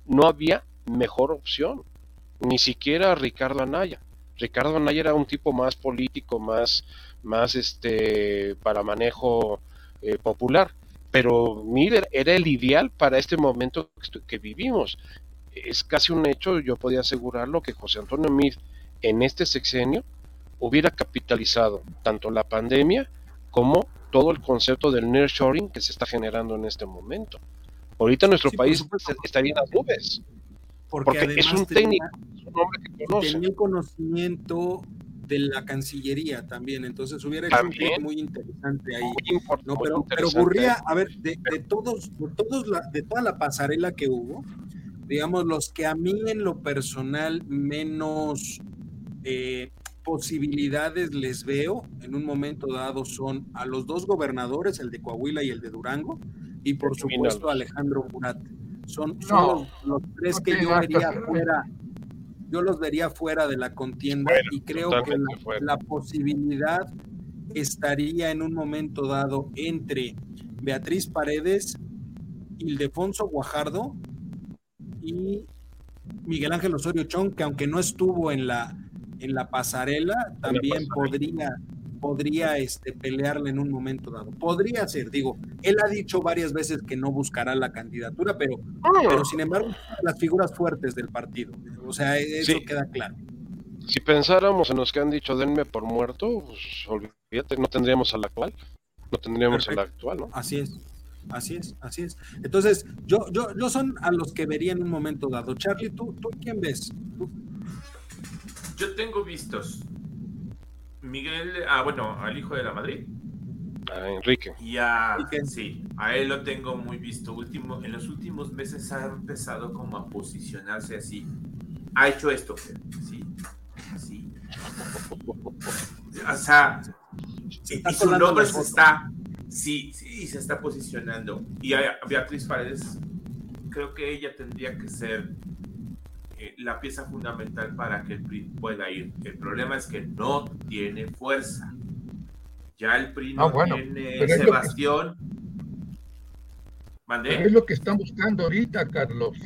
no había mejor opción, ni siquiera Ricardo Anaya. Ricardo Anaya era un tipo más político, más, más este, para manejo eh, popular, pero Miller era el ideal para este momento que vivimos. Es casi un hecho, yo podía asegurarlo, que José Antonio Mir en este sexenio hubiera capitalizado tanto la pandemia como todo el concepto del nearshoring que se está generando en este momento. Ahorita nuestro país estaría en las nubes. Porque, es un técnico, es un hombre que conoce. Tenía conocimiento de la Cancillería también, entonces hubiera hecho un muy interesante ahí. no, pero, pero ocurría, a ver, de, todos, de todos la, de toda la pasarela que hubo, digamos, los que a mí en lo personal menos eh, posibilidades les veo en un momento dado son a los dos gobernadores, el de Coahuila y el de Durango, y por supuesto a Alejandro Murat. Son, los, tres que yo vería fuera, yo los vería fuera de la contienda y creo que la, posibilidad estaría en un momento dado entre Beatriz Paredes, Ildefonso Guajardo y Miguel Ángel Osorio Chong, que aunque no estuvo en la en la pasarela también podría podría este, pelearle en un momento dado. Podría ser, digo, él ha dicho varias veces que no buscará la candidatura, pero, ah. pero sin embargo, las figuras fuertes del partido. O sea, eso queda claro. Si pensáramos en los que han dicho denme por muerto, pues olvídate, no tendríamos al actual. No tendríamos al actual, ¿no? Así es. Así es, así es. Entonces, yo, yo, yo son a los que vería en un momento dado. Charlie, ¿tú, tú quién ves? Yo tengo vistos. Miguel, ah, bueno, al hijo de la Madrid. A Enrique. Y a, sí, a él lo tengo muy visto. Último, en los últimos meses ha empezado como a posicionarse así. Ha hecho esto, sí, así. O sea, y su nombre se está, sí, sí, se está posicionando. Y a Beatriz Paredes, creo que ella tendría que ser eh, la pieza fundamental para que el PRI pueda ir. El problema es que no tiene fuerza. Ya el PRI no Ah, tiene pero es ese lo que- bastión. Es lo que están buscando ahorita, Carlos.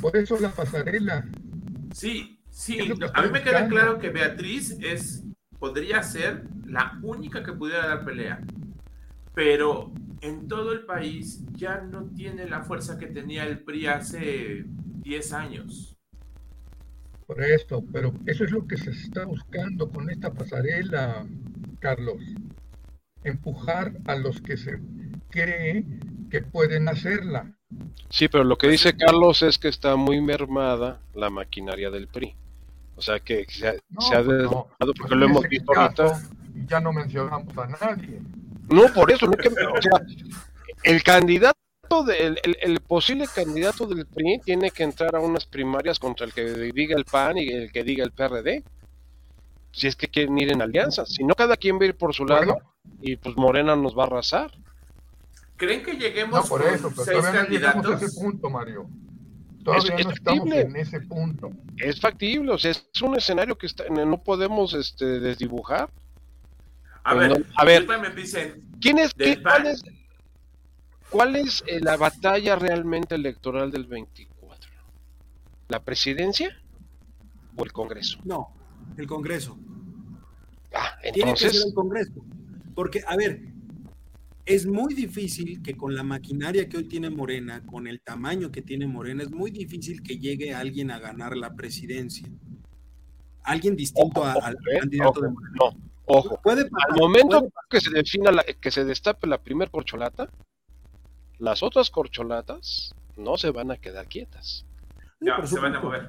Por eso la pasarela. Sí, sí. A mí me queda buscando. claro que Beatriz es, podría ser la única que pudiera dar pelea. Pero en todo el país ya no tiene la fuerza que tenía el PRI hace 10 años. Por esto, pero eso es lo que se está buscando con esta pasarela, Carlos. Empujar a los que se cree que pueden hacerla. Sí, pero lo que dice Carlos es que está muy mermada la maquinaria del PRI. O sea que se ha, No, se ha pues no. porque Pues lo hemos visto caso, ahorita. Ya no mencionamos a nadie. No, por eso, no que, o sea, el candidato el, el posible candidato del PRI tiene que entrar a unas primarias contra el que diga el PAN y el que diga el PRD. Si es que quieren ir en alianza, si no cada quien va a ir por su lado Bueno. y pues Morena nos va a arrasar. ¿Creen que No lleguemos por con eso, pero seis todavía no a candidatos? ese punto, Mario. Todavía Es- es no estamos factible. en ese punto. Es factible, o sea, es un escenario que está, no podemos este, desdibujar. A Pues ver, no, a ver. ahorita me dicen, ¿Quién es, qué- cuál es, cuál es, eh, la batalla realmente electoral del 24? ¿La presidencia o el Congreso? No, el Congreso. Ah, Tiene que entonces, ser el Congreso. Porque, a ver, es muy difícil que con la maquinaria que hoy tiene Morena, con el tamaño que tiene Morena, es muy difícil que llegue alguien a ganar la presidencia. Alguien distinto a- al ¿eh? candidato Ojo, de Morena. no, ojo. Puede pasar, Al momento puede que se defina, la- que se destape la primer corcholata, las otras corcholatas no se van a quedar quietas. Por se van a supuesto. mover.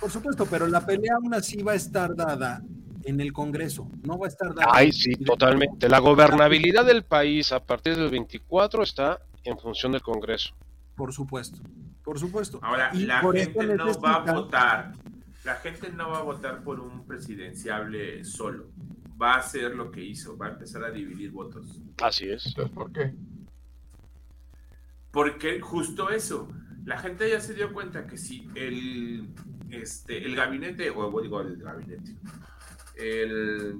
Por supuesto, pero la pelea aún así va a estar dada en el Congreso, no va a estar dada. Ay, sí, totalmente. La gobernabilidad del país a partir del 24 está en función del Congreso. Por supuesto, por supuesto. Ahora, Y la gente no va a votar. La gente no va a votar por un presidenciable solo. Va a hacer lo que hizo, va a empezar a dividir votos. Así es. Entonces, ¿por qué? Porque justo eso, la gente ya se dio cuenta que si el, este, el gabinete, o digo el gabinete, el...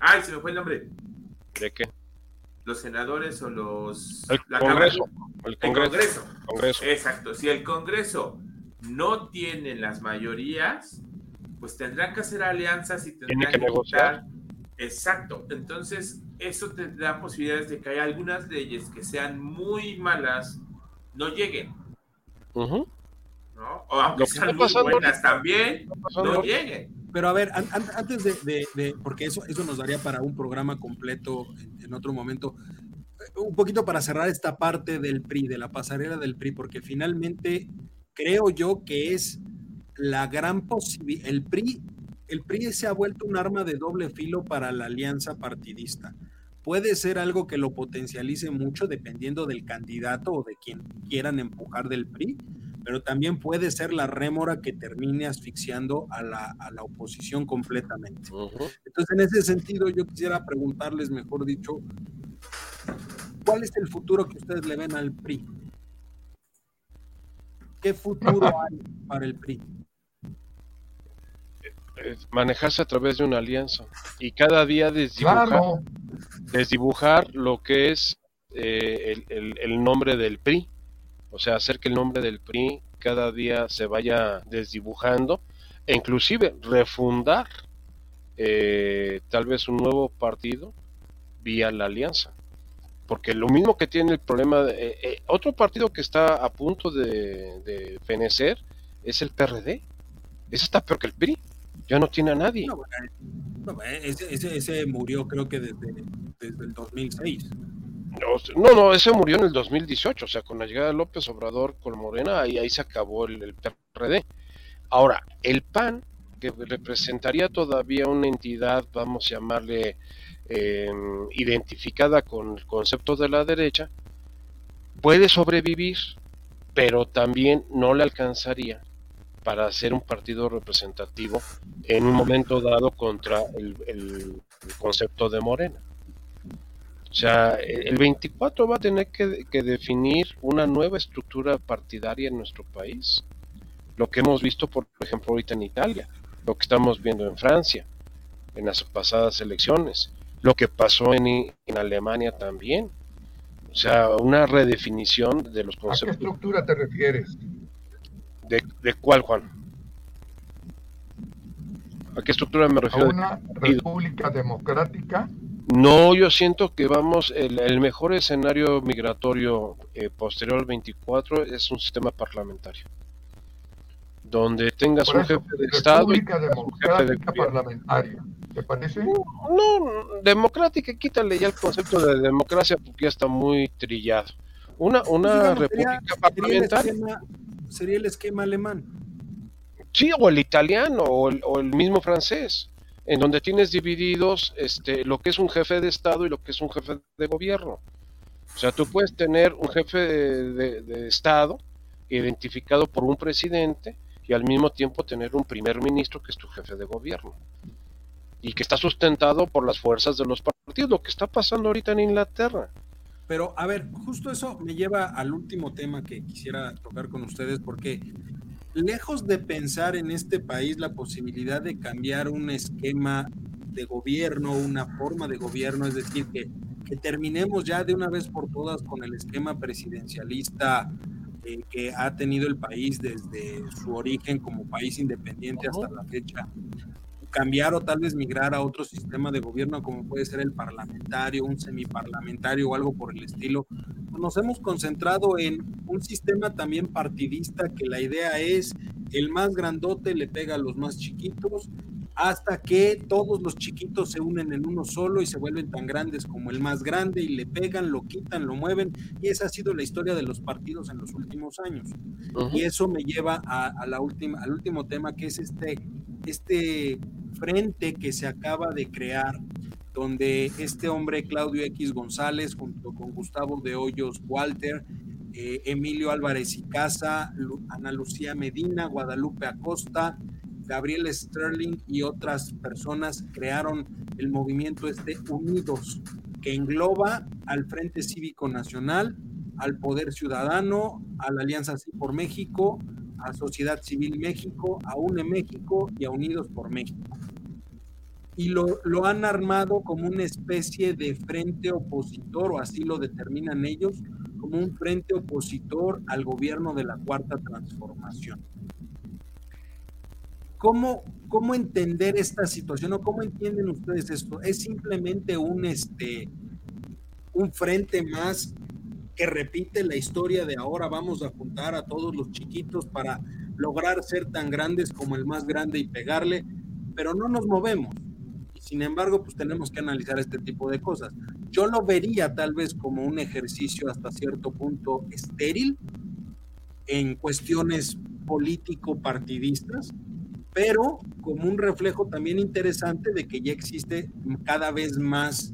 ¡Ay, se me fue el nombre! ¿De qué? Los senadores o los... El la Congreso. El El Congreso. Congreso. Congreso. Exacto. Si el Congreso no tiene las mayorías, pues tendrán que hacer alianzas y tendrán que negociar. Exacto. Entonces, eso te da posibilidades de que haya algunas leyes que sean muy malas, no lleguen. O aunque sean muy pasando buenas también, no lleguen. Pero a ver, an- an- antes de, de- de- porque eso, eso nos daría para un programa completo en, en otro momento, eh, un poquito para cerrar esta parte del PRI, de la pasarela del PRI, porque finalmente creo yo que es la gran posibilidad, el PRI, el PRI se ha vuelto un arma de doble filo para la alianza partidista. Puede ser algo que lo potencialice mucho dependiendo del candidato o de quien quieran empujar del PRI, pero también puede ser la rémora que termine asfixiando a la, a la oposición completamente. Entonces, en ese sentido, yo quisiera preguntarles, mejor dicho, ¿cuál es el futuro que ustedes le ven al PRI? ¿Qué futuro hay para el PRI? Eh, Manejarse a través de una alianza y cada día desdibujar, Claro, desdibujar lo que es eh, el, el- el nombre del PRI. O sea, hacer que el nombre del PRI cada día se vaya desdibujando e inclusive refundar eh, tal vez un nuevo partido vía la alianza. Porque lo mismo que tiene el problema, de, eh, eh, otro partido que está a punto de, de fenecer es el PRD. Ese está peor que el PRI. Ya no tiene a nadie. No, bueno, ese, ese- ese murió creo que desde, desde el 2006. No, no, no, ese murió en el 2018, o sea, con la llegada de López Obrador con Morena, ahí, ahí se acabó el, el PRD. Ahora, el PAN, que representaría todavía una entidad, vamos a llamarle, eh, identificada con el concepto de la derecha, puede sobrevivir, pero también no le alcanzaría para ser un partido representativo en un momento dado contra el, el- el concepto de Morena. O sea, el 24 va a tener que, que definir una nueva estructura partidaria en nuestro país. lo que hemos visto, por ejemplo, ahorita en Italia, lo que estamos viendo en Francia, en las pasadas elecciones, lo que pasó en, en Alemania también. O sea, una redefinición de los conceptos. ¿A qué estructura te refieres? ¿De, de cuál, Juan? ¿A qué estructura me refiero? ¿A una república democrática? No, yo siento que vamos, el, mejor escenario migratorio eh, posterior al 24 es un sistema parlamentario donde tengas un jefe de Estado y un jefe de parlamentaria. ¿Te parece? No, democrática, quítale ya el concepto de democracia porque ya está muy trillado. Una, una república parlamentaria. Sería el, esquema, alemán. Sí, o el italiano, o el, mismo francés, en donde tienes divididos este, lo que es un jefe de Estado y lo que es un jefe de gobierno. O sea, tú puedes tener un jefe de Estado identificado por un presidente y al mismo tiempo tener un primer ministro que es tu jefe de gobierno y que está sustentado por las fuerzas de los partidos, lo que está pasando ahorita en Inglaterra. Pero a ver, justo eso me lleva al último tema que quisiera tocar con ustedes, porque lejos de pensar en este país la posibilidad de cambiar un esquema de gobierno, una forma de gobierno, es decir, que, que terminemos ya de una vez por todas con el esquema presidencialista eh, que ha tenido el país desde su origen como país independiente hasta la fecha, cambiar o tal vez migrar a otro sistema de gobierno como puede ser el parlamentario, un semiparlamentario o algo por el estilo, nos hemos concentrado en un sistema también partidista que la idea es el más grandote le pega a los más chiquitos hasta que todos los chiquitos se unen en uno solo y se vuelven tan grandes como el más grande y le pegan, lo quitan, lo mueven. Y esa ha sido la historia de los partidos en los últimos años. Y eso me lleva a, la última, al último tema, que es este, este frente que se acaba de crear donde este hombre Claudio X González junto con Gustavo de Hoyos Walter, eh, Emilio Álvarez y Casa, Ana Lucía Medina, Guadalupe Acosta, Gabriel Sterling y otras personas crearon el movimiento este Unidos, que engloba al Frente Cívico Nacional, al Poder Ciudadano, a la Alianza Sí por México, a Sociedad Civil México, a UNE México y a Unidos por México. Y lo, lo han armado como una especie de frente opositor, o así lo determinan ellos, como un frente opositor al gobierno de la Cuarta Transformación. ¿Cómo, ¿Cómo entender esta situación o cómo entienden ustedes esto? ¿Es simplemente un, este, un frente más que repite la historia de ahora vamos a juntar a todos los chiquitos para lograr ser tan grandes como el más grande y pegarle, pero no nos movemos? Sin embargo, pues tenemos que analizar este tipo de cosas. Yo lo vería tal vez como un ejercicio hasta cierto punto estéril en cuestiones político-partidistas, pero como un reflejo también interesante de que ya existe cada vez más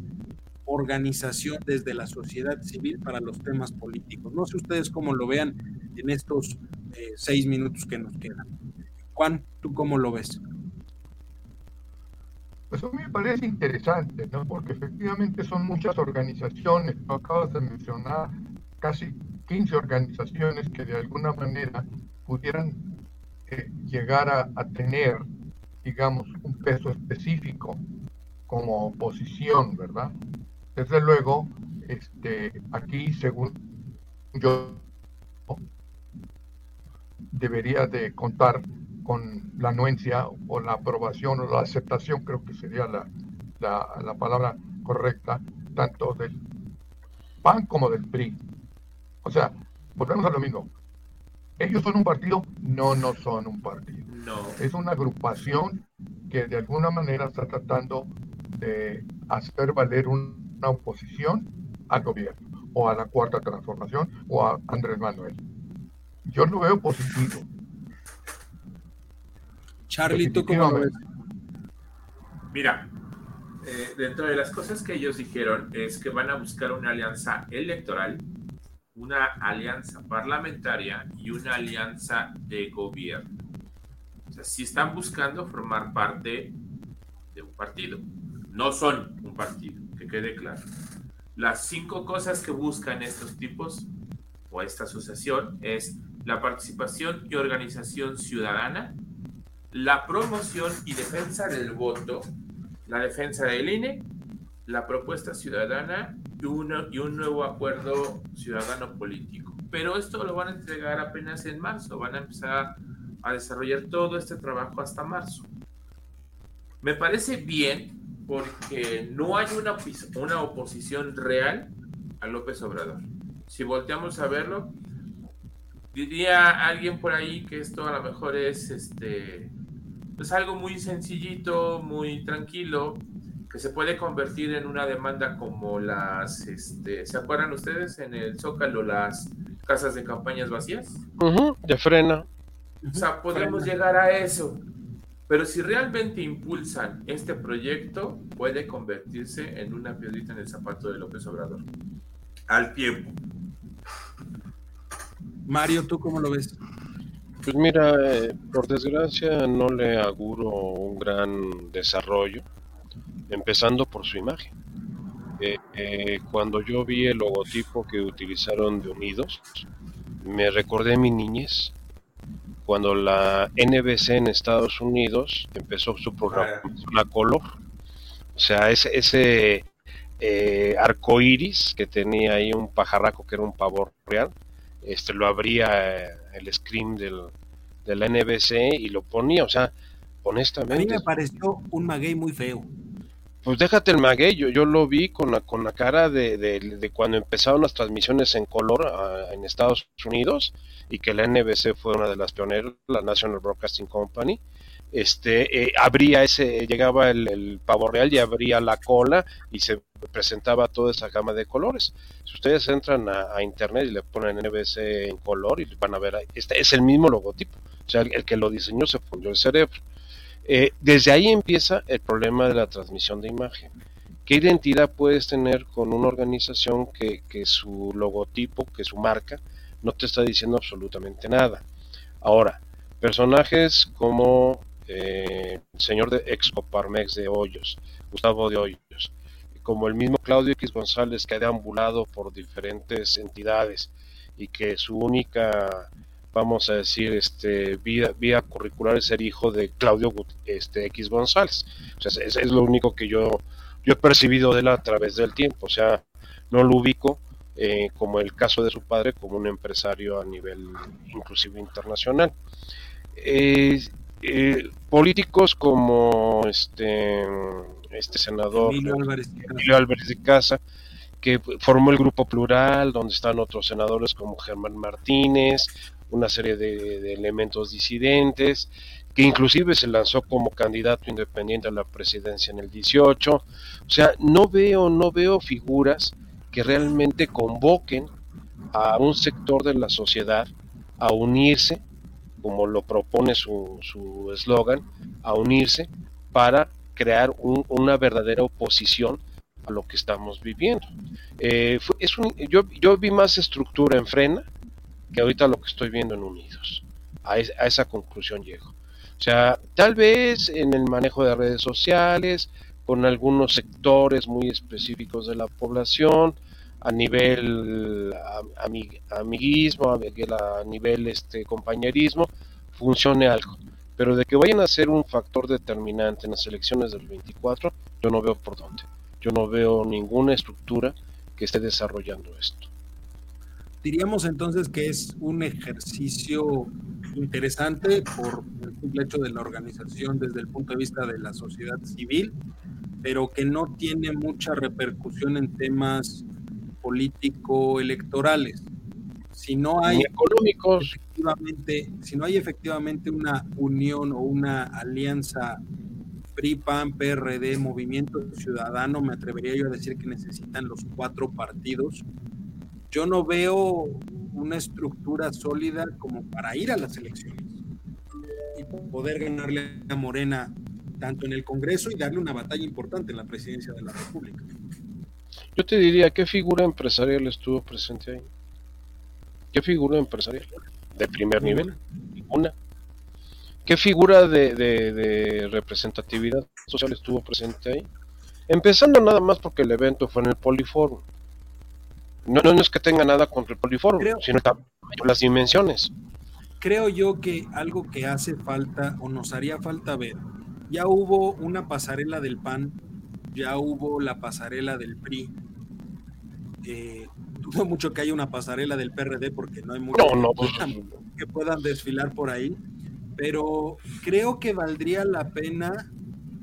organización desde la sociedad civil para los temas políticos. No sé ustedes cómo lo vean en estos eh, seis minutos que nos quedan. Juan, ¿tú cómo lo ves? Pues a me parece interesante, ¿no? Porque efectivamente son muchas organizaciones, tú acabas de mencionar casi 15 organizaciones que de alguna manera pudieran llegar a, tener, digamos, un peso específico como oposición, ¿verdad? Desde luego, este, aquí, según yo, debería de contar con la anuencia o la aprobación o la aceptación, creo que sería la, la, la palabra correcta, tanto del PAN como del PRI. O sea, volvemos a lo mismo. ¿Ellos son un partido? No, no son un partido. No. Es una agrupación que de alguna manera está tratando de hacer valer una oposición al gobierno, o a la cuarta transformación, o a Andrés Manuel. Yo lo veo positivo. Charlie, ¿tú cómo ves? Mira, eh, dentro de las cosas que ellos dijeron es que van a buscar una alianza electoral una alianza parlamentaria y una alianza de gobierno. O sea, si están buscando formar parte de un partido, no son un partido, que quede claro. Las cinco cosas que buscan estos tipos o esta asociación es la participación y organización ciudadana, la promoción y defensa del voto, la defensa del INE, la propuesta ciudadana y, y un nuevo acuerdo ciudadano político. Pero esto lo van a entregar apenas en marzo, van a empezar a desarrollar todo este trabajo hasta marzo. Me parece bien porque no hay una, una oposición real a López Obrador. Si volteamos a verlo, diría alguien por ahí que esto a lo mejor es este es algo muy sencillito, muy tranquilo, que se puede convertir en una demanda como las, este, ¿se acuerdan ustedes en el Zócalo las casas de campañas vacías? de frena. O sea, podemos llegar a eso. Pero si realmente impulsan este proyecto, puede convertirse en una piedrita en el zapato de López Obrador. Al tiempo. Mario, ¿tú cómo lo ves? Pues mira, eh, por desgracia no le auguro un gran desarrollo, empezando por su imagen. Eh, eh, cuando yo vi el logotipo que utilizaron de Unidos, me recordé mi niñez, cuando la NBC en Estados Unidos empezó su programa la color. O sea, ese, ese arco iris que tenía ahí un pajarraco que era un pavor real, este lo abría el scream del, de la NBC y lo ponía, o sea, honestamente. A mí me pareció un maguey muy feo. Pues déjate el maguey, yo, yo lo vi con la, con la cara de, de, cuando empezaron las transmisiones en color ah, en Estados Unidos y que la NBC fue una de las pioneras, la National Broadcasting Company, este, eh, abría ese, llegaba el, pavo real y abría la cola y se presentaba toda esa gama de colores. Si ustedes entran a, internet y le ponen NBC en color y van a ver, este es el mismo logotipo, o sea, el, que lo diseñó se fundió el cerebro. Eh, desde ahí empieza el problema de la transmisión de imagen. ¿Qué identidad puedes tener con una organización que, que su logotipo, que su marca, no te está diciendo absolutamente nada? Ahora, personajes como eh, señor de Excoparmex de Hoyos, Gustavo de Hoyos, como el mismo Claudio X González que ha deambulado por diferentes entidades y que su única, vamos a decir, este, vía, curricular es ser hijo de Claudio este, X González. O sea, es, es, lo único que yo, yo he percibido de él a través del tiempo. O sea, no lo ubico eh, como el caso de su padre, como un empresario a nivel inclusive internacional. Eh, eh, políticos como este, este senador Emilio Álvarez, de Casa, que formó el grupo plural, donde están otros senadores como Germán Martínez, una serie de, elementos disidentes, que inclusive se lanzó como candidato independiente a la presidencia en el 18. O sea, no veo, no veo figuras que realmente convoquen a un sector de la sociedad a unirse como lo propone su eslogan, a unirse para crear una verdadera oposición a lo que estamos viviendo. Eh, es yo, yo vi más estructura en Frena que ahorita lo que estoy viendo en Unidos. A, a esa conclusión llego. O sea, tal vez en el manejo de redes sociales, con algunos sectores muy específicos de la población, a nivel amiguismo, a nivel este compañerismo, funcione algo. Pero de que vayan a ser un factor determinante en las elecciones del 24, yo no veo por dónde. Yo no veo ninguna estructura que esté desarrollando esto. Diríamos entonces que es un ejercicio interesante por el simple hecho de la organización desde el punto de vista de la sociedad civil, pero que no tiene mucha repercusión en temas político-electorales. Si no hay económicos, efectivamente, si no hay efectivamente una unión o una alianza PRI, PAN, PRD, Movimiento Ciudadano, me atrevería yo a decir que necesitan los cuatro partidos. Yo no veo una estructura sólida como para ir a las elecciones y poder ganarle a Morena tanto en el Congreso y darle una batalla importante en la presidencia de la República. Yo te diría, ¿qué figura empresarial estuvo presente ahí? ¿Qué figura empresarial? ¿De primer nivel? Ninguna. ¿Qué figura de, representatividad social estuvo presente ahí? Empezando nada más porque el evento fue en el Poliforum. No, no, es que tenga nada contra el Poliforum, sino las dimensiones. creo yo que algo que hace falta o nos haría falta ver, ya hubo una pasarela del PAN, ya hubo la pasarela del PRI. Eh, dudo mucho que haya una pasarela del PRD porque no hay mucho pues, que puedan desfilar por ahí, pero creo que valdría la pena.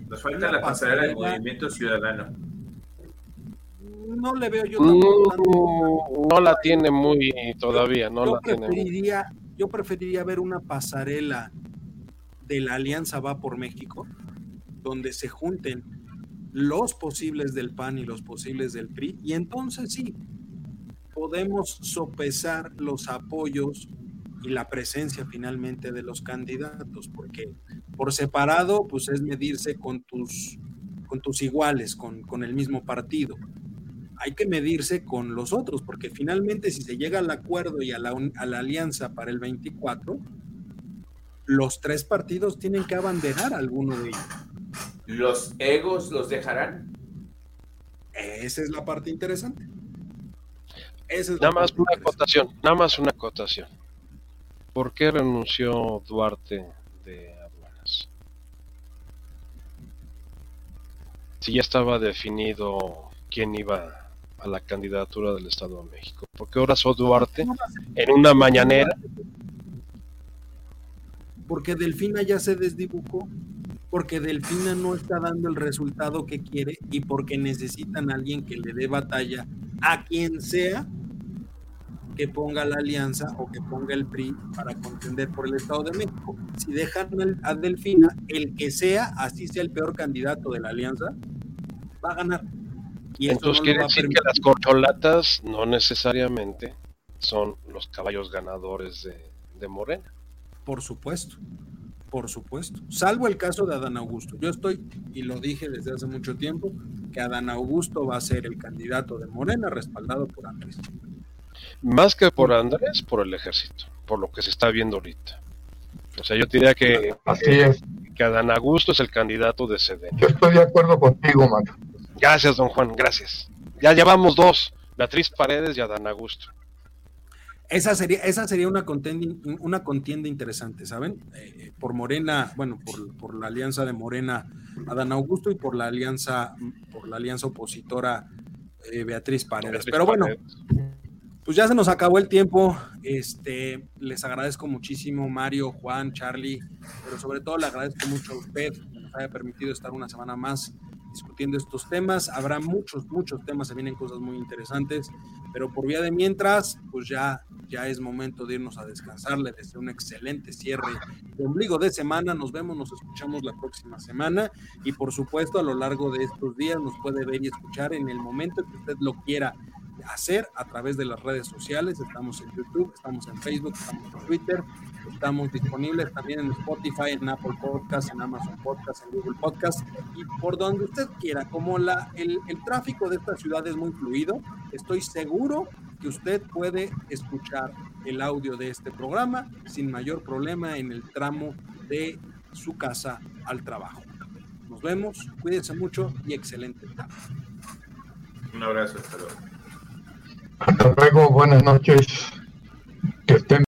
Nos falta la pasarela del Movimiento Ciudadano. No le veo yo no la tiene muy todavía, no la preferiría, Yo preferiría ver una pasarela de la Alianza Va por México, donde se junten los posibles del PAN y los posibles del PRI, y entonces sí, podemos sopesar los apoyos y la presencia finalmente de los candidatos, porque por separado, pues es medirse con tus, con tus iguales, con, con el mismo partido. Hay que medirse con los otros, porque finalmente si se llega al acuerdo y a la, a la alianza para el 24, los tres partidos tienen que abanderar a alguno de ellos. ¿Los egos los dejarán? Esa es la parte interesante. nada más una acotación, nada más una acotación. ¿Por qué renunció Duarte de aduanas? Si ya estaba definido quién iba a la candidatura del Estado de México. ¿Por qué ahora Duarte en una mañanera? Porque Delfina ya se desdibujó, porque Delfina no está dando el resultado que quiere y porque necesitan a alguien que le dé batalla a quien sea que ponga la alianza o que ponga el PRI para contender por el Estado de México. Si dejan a Delfina, el que sea, así sea el peor candidato de la alianza, va a ganar. Y Entonces quiere decir que las corcholatas no necesariamente son los caballos ganadores de, de Morena. Por supuesto, por supuesto. Salvo el caso de Adán Augusto. Yo estoy, y lo dije desde hace mucho tiempo, que Adán Augusto va a ser el candidato de Morena respaldado por Andrés. Más que por Andrés, por el ejército, por lo que se está viendo ahorita. O sea, yo diría que, Así es. que Adán Augusto es el candidato de CD. Yo estoy de acuerdo contigo, Mario. Gracias, don Juan, gracias. Ya llevamos dos, Beatriz Paredes y Adán Augusto. Esa sería, esa sería una, contienda, una contienda interesante, ¿saben? Eh, por Morena, bueno, por, por, la alianza de Morena Adán Augusto y por la alianza, por la alianza opositora eh, Beatriz Paredes. Pero bueno, pues ya se nos acabó el tiempo. Este, les agradezco muchísimo, Mario, Juan, Charlie, pero sobre todo le agradezco mucho a usted que nos haya permitido estar una semana más discutiendo estos temas. Habrá muchos, muchos temas, se vienen cosas muy interesantes, pero por vía de mientras, pues ya, ya es momento de irnos a descansar. Le deseo un excelente cierre de ombligo de semana. Nos vemos, nos escuchamos la próxima semana y por supuesto a lo largo de estos días nos puede ver y escuchar en el momento que usted lo quiera hacer a través de las redes sociales. Estamos en YouTube, estamos en Facebook, estamos en Twitter, estamos disponibles también en Spotify, en Apple Podcast, en Amazon Podcast, en Google Podcast y por donde usted quiera. Como la, el, el tráfico de esta ciudad es muy fluido, estoy seguro que usted puede escuchar el audio de este programa sin mayor problema en el tramo de su casa al trabajo. Nos vemos, cuídense mucho y excelente tarde. Un abrazo, hasta luego. Hasta luego, buenas noches. Que estén